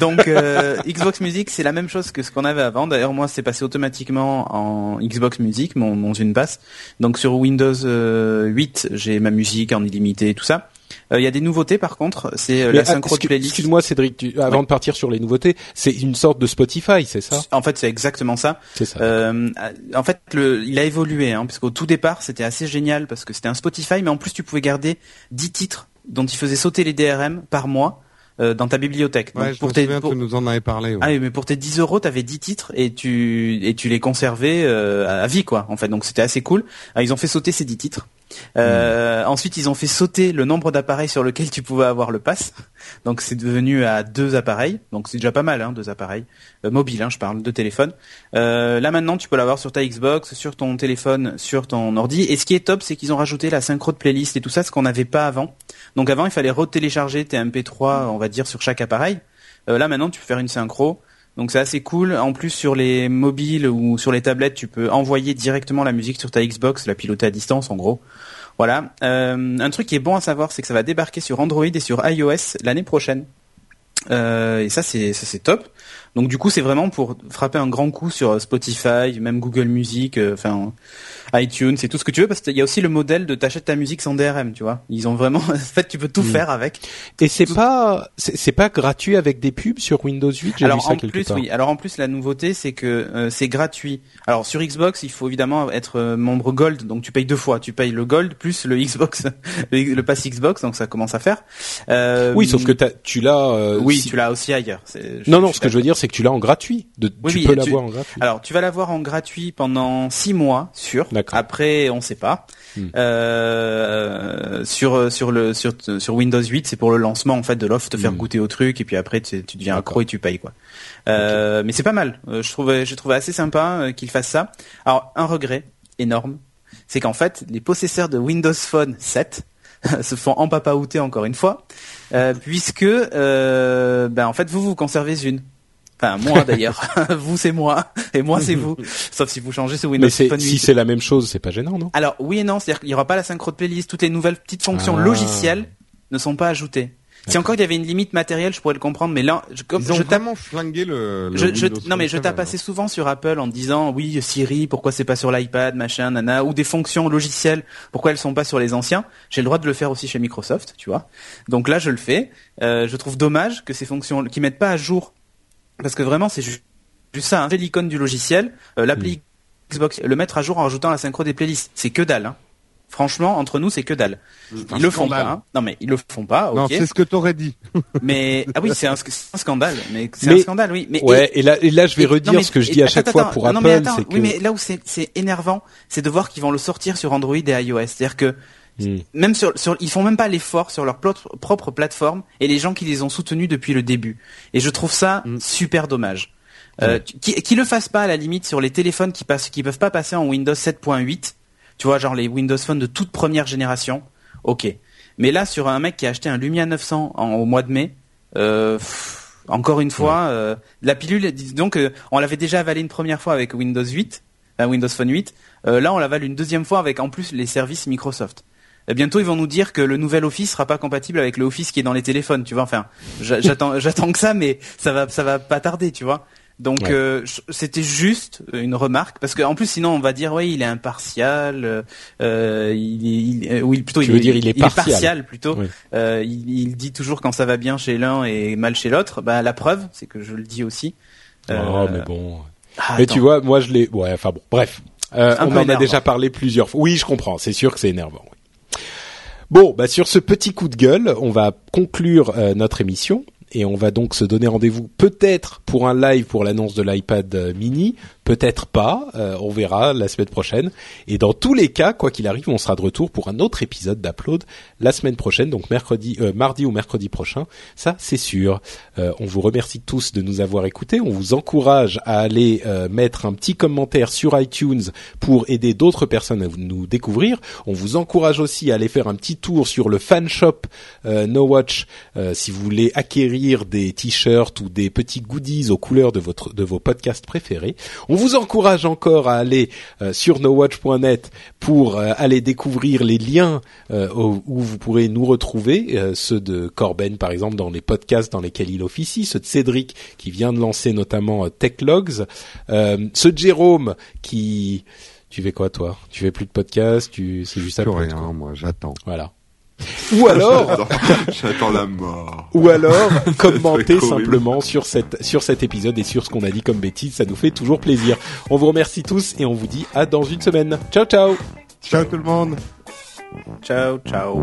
S3: Donc, euh, [laughs] Xbox Music, c'est la même chose que ce qu'on avait avant. D'ailleurs, moi, c'est passé automatiquement en Xbox Music, mon, mon une passe. Donc, sur Windows euh, 8, j'ai ma musique en illimité et tout ça. Euh, Il y a des nouveautés, par contre. C'est euh, la synchro
S1: ah,
S3: de
S1: excu-
S3: playlist.
S1: Excuse-moi, Cédric, tu- avant de partir sur les nouveautés, c'est une sorte de Spotify, c'est ça?
S3: En fait, c'est exactement ça.
S1: C'est ça.
S3: Euh, en fait, le, il a évolué, hein, parce qu'au tout départ, c'était assez génial parce que c'était un Spotify, mais en plus, tu pouvais garder 10 titres dont ils faisaient sauter les DRM par mois euh, dans ta bibliothèque.
S2: Ouais,
S3: Donc,
S2: je
S3: pour
S2: me
S3: tes,
S2: souviens,
S3: pour-
S2: tu nous en avais parlé. ouais.
S3: ah oui, mais pour tes 10 euros, t'avais 10 titres et tu et tu les conservais euh, à vie quoi. En fait, donc c'était assez cool. Alors, ils ont fait sauter ces 10 titres. Euh, Ensuite, ils ont fait sauter le nombre d'appareils sur lequel tu pouvais avoir le pass. Donc c'est devenu à deux appareils. Donc c'est déjà pas mal, hein, deux appareils euh, mobiles. Hein, je parle de téléphone. Euh, là maintenant, tu peux l'avoir sur ta Xbox, sur ton téléphone, sur ton ordi. Et ce qui est top, c'est qu'ils ont rajouté la synchro de playlist et tout ça, ce qu'on n'avait pas avant. Donc avant, il fallait retélécharger tes MP3, on va dire, sur chaque appareil. Euh, là maintenant, tu peux faire une synchro. Donc c'est assez cool. En plus sur les mobiles ou sur les tablettes, tu peux envoyer directement la musique sur ta Xbox, la piloter à distance en gros. Voilà. Euh, un truc qui est bon à savoir, c'est que ça va débarquer sur Android et sur iOS l'année prochaine. Euh, et ça c'est ça c'est top. Donc du coup c'est vraiment pour frapper un grand coup sur Spotify, même Google Music, euh, enfin iTunes, c'est tout ce que tu veux parce qu'il y a aussi le modèle de t'achètes ta musique sans DRM, tu vois. Ils ont vraiment, [laughs] en fait tu peux tout
S1: Mm.
S3: faire avec.
S1: Et c'est pas c'est pas gratuit avec des pubs sur Windows 8. J'ai vu
S3: Alors
S1: ça
S3: en plus,
S1: part.
S3: oui. Alors en plus, la nouveauté, c'est que euh, c'est gratuit. Alors sur Xbox, il faut évidemment être euh, membre Gold, donc tu payes deux fois. Tu payes le Gold plus le Xbox, [laughs] le, le pass Xbox, donc ça commence à faire. Euh,
S1: Oui, sauf que tu l'as. euh,
S3: oui,
S1: si-
S3: tu l'as aussi ailleurs. Je-
S1: Non, non. Ce que je veux dire, c'est que tu l'as en gratuit. De,
S3: Oui,
S1: tu
S3: oui,
S1: peux l'avoir en gratuit.
S3: Alors, tu vas l'avoir en gratuit pendant six mois, sûr. Après, on sait pas.
S1: Hmm.
S3: Euh, sur sur le sur sur Windows 8, c'est pour le lancement en fait de l'offre, te faire
S1: Hmm.
S3: goûter au truc et puis après tu, tu deviens accro et tu payes quoi. Euh, Mais c'est pas mal. Euh, je trouvais trouvé assez sympa euh, qu'ils fassent ça. Alors un regret énorme, c'est qu'en fait les possesseurs de Windows Phone 7 [laughs] se font empapaouter encore une fois, euh, puisque euh, ben en fait vous vous conservez une. Enfin moi d'ailleurs, [laughs] vous c'est moi et moi c'est vous. [laughs] Sauf si vous changez sur Windows
S1: Mais c'est
S3: Phone 8.
S1: si c'est la même chose, c'est pas gênant, non?
S3: Alors oui et non, c'est-à-dire qu'il n'y aura pas la synchro de playlist, toutes les nouvelles petites fonctions
S1: Ah.
S3: logicielles ne sont pas ajoutées. Si encore il y avait une limite matérielle, je pourrais le comprendre, mais là, je, comme
S2: Ils ont
S3: je
S2: vraiment flingué le. le
S3: je, je-
S2: Windows
S3: non mais je tape
S2: 7,
S3: assez souvent sur Apple en disant oui Siri, pourquoi c'est pas sur l'iPad, machin, nana, ou des fonctions logicielles, pourquoi elles sont pas sur les anciens. J'ai le droit de le faire aussi chez Microsoft, tu vois. Donc là, je le fais. Euh, je trouve dommage que ces fonctions qui mettent pas à jour, parce que vraiment c'est ju- juste ça, hein, c'est l'icône du logiciel, euh, l'appli Xbox, le mettre à jour en rajoutant la synchro des playlists, c'est que dalle. Hein. Franchement, entre nous, c'est que dalle. Ils le font
S2: scandale.
S3: pas. Hein. Non mais ils le font pas.
S2: Non, c'est ce que t'aurais dit. [laughs]
S3: mais ah oui, c'est un, scandale. Mais c'est un scandale, oui. Mais
S1: Ouais. Et là, et là, je vais
S3: et-
S1: redire
S3: non, mais-
S1: ce que je
S3: et-
S1: dis à
S3: attends,
S1: chaque fois pour
S3: non,
S1: Apple,
S3: mais attends,
S1: c'est que.
S3: Oui, mais là où c'est c'est énervant, c'est de voir qu'ils vont le sortir sur Android et iOS. C'est-à-dire que
S1: Hmm.
S3: même sur, sur, ils font même pas l'effort sur leur propre plateforme et les gens qui les ont soutenus depuis le début. Et je trouve ça
S2: Mm.
S3: super dommage. Euh, qui, qui le fassent pas à la limite sur les téléphones qui passent, qui peuvent pas passer en Windows 7.8. Tu vois, genre les Windows Phone de toute première génération. Ok. Mais là, sur un mec qui a acheté un Lumia 900 en- au mois de mai, euh, pff, encore une fois, euh, la pilule, dis donc, euh, on l'avait déjà avalé une première fois avec Windows 8, enfin, Windows Phone 8. Euh, là, on l'avale une deuxième fois avec en plus les services Microsoft. Euh, Bientôt, ils vont nous dire que le nouvel Office sera pas compatible avec le Office qui est dans les téléphones, tu vois. Enfin, j'a- [laughs] j'attends, j'attends que ça, mais ça va, ça va pas tarder, tu vois. Donc,
S1: Ouais.
S3: euh, c'était juste une remarque, parce qu'en plus, sinon, on va dire, oui, il est impartial, euh, il, il- euh, oui, plutôt,
S1: Tu
S3: il,
S1: veux dire, il est partial.
S3: plutôt.
S1: Oui.
S3: Euh, il, dit toujours quand ça va bien chez l'un et mal chez l'autre. Bah, la preuve, c'est que je le dis aussi.
S1: Oh,
S3: Euh,
S1: mais bon.
S3: ah,
S1: mais
S3: attends.
S1: tu vois, moi, je l'ai. Ouais. Enfin bon. Bref. Euh, on en a déjà parlé plusieurs fois. Oui, je comprends. C'est sûr que c'est énervant. oui. Bon, bah sur ce petit coup de gueule, on va conclure euh, notre émission et on va donc se donner rendez-vous peut-être pour un live pour l'annonce de l'iPad euh, mini, peut-être pas, euh, on verra la semaine prochaine. Et dans tous les cas, quoi qu'il arrive, on sera de retour pour un autre épisode d'Upload la semaine prochaine, donc mercredi, euh, mardi ou mercredi prochain. Ça, c'est sûr. Euh, on vous remercie tous de nous avoir écoutés. On vous encourage à aller mettre un petit commentaire sur iTunes pour aider d'autres personnes à nous découvrir. On vous encourage aussi à aller faire un petit tour sur le fan shop No Watch si vous voulez acquérir des t-shirts ou des petits goodies aux couleurs de votre de vos podcasts préférés. Vous encourage encore à aller euh, sur nowatch.net pour euh, aller découvrir les liens euh, où, où vous pourrez nous retrouver, euh, ceux de Corben par exemple dans les podcasts dans lesquels il officie, ceux de Cédric qui vient de lancer notamment euh, Techlogs, euh, ceux de Jérôme qui tu fais quoi toi? Tu fais plus de podcasts, tu c'est juste ça
S2: Plus rien, moi, j'attends.
S1: Voilà. Ou alors [laughs]
S4: J'attends- J'attends la mort.
S1: ou alors [laughs] commentez
S4: horrible.
S1: simplement sur cette sur cet épisode et sur ce qu'on a dit comme bêtises, ça nous fait toujours plaisir. On vous remercie tous et on vous dit à dans une semaine. Ciao ciao.
S2: Ciao tout le monde
S3: Ciao, ciao.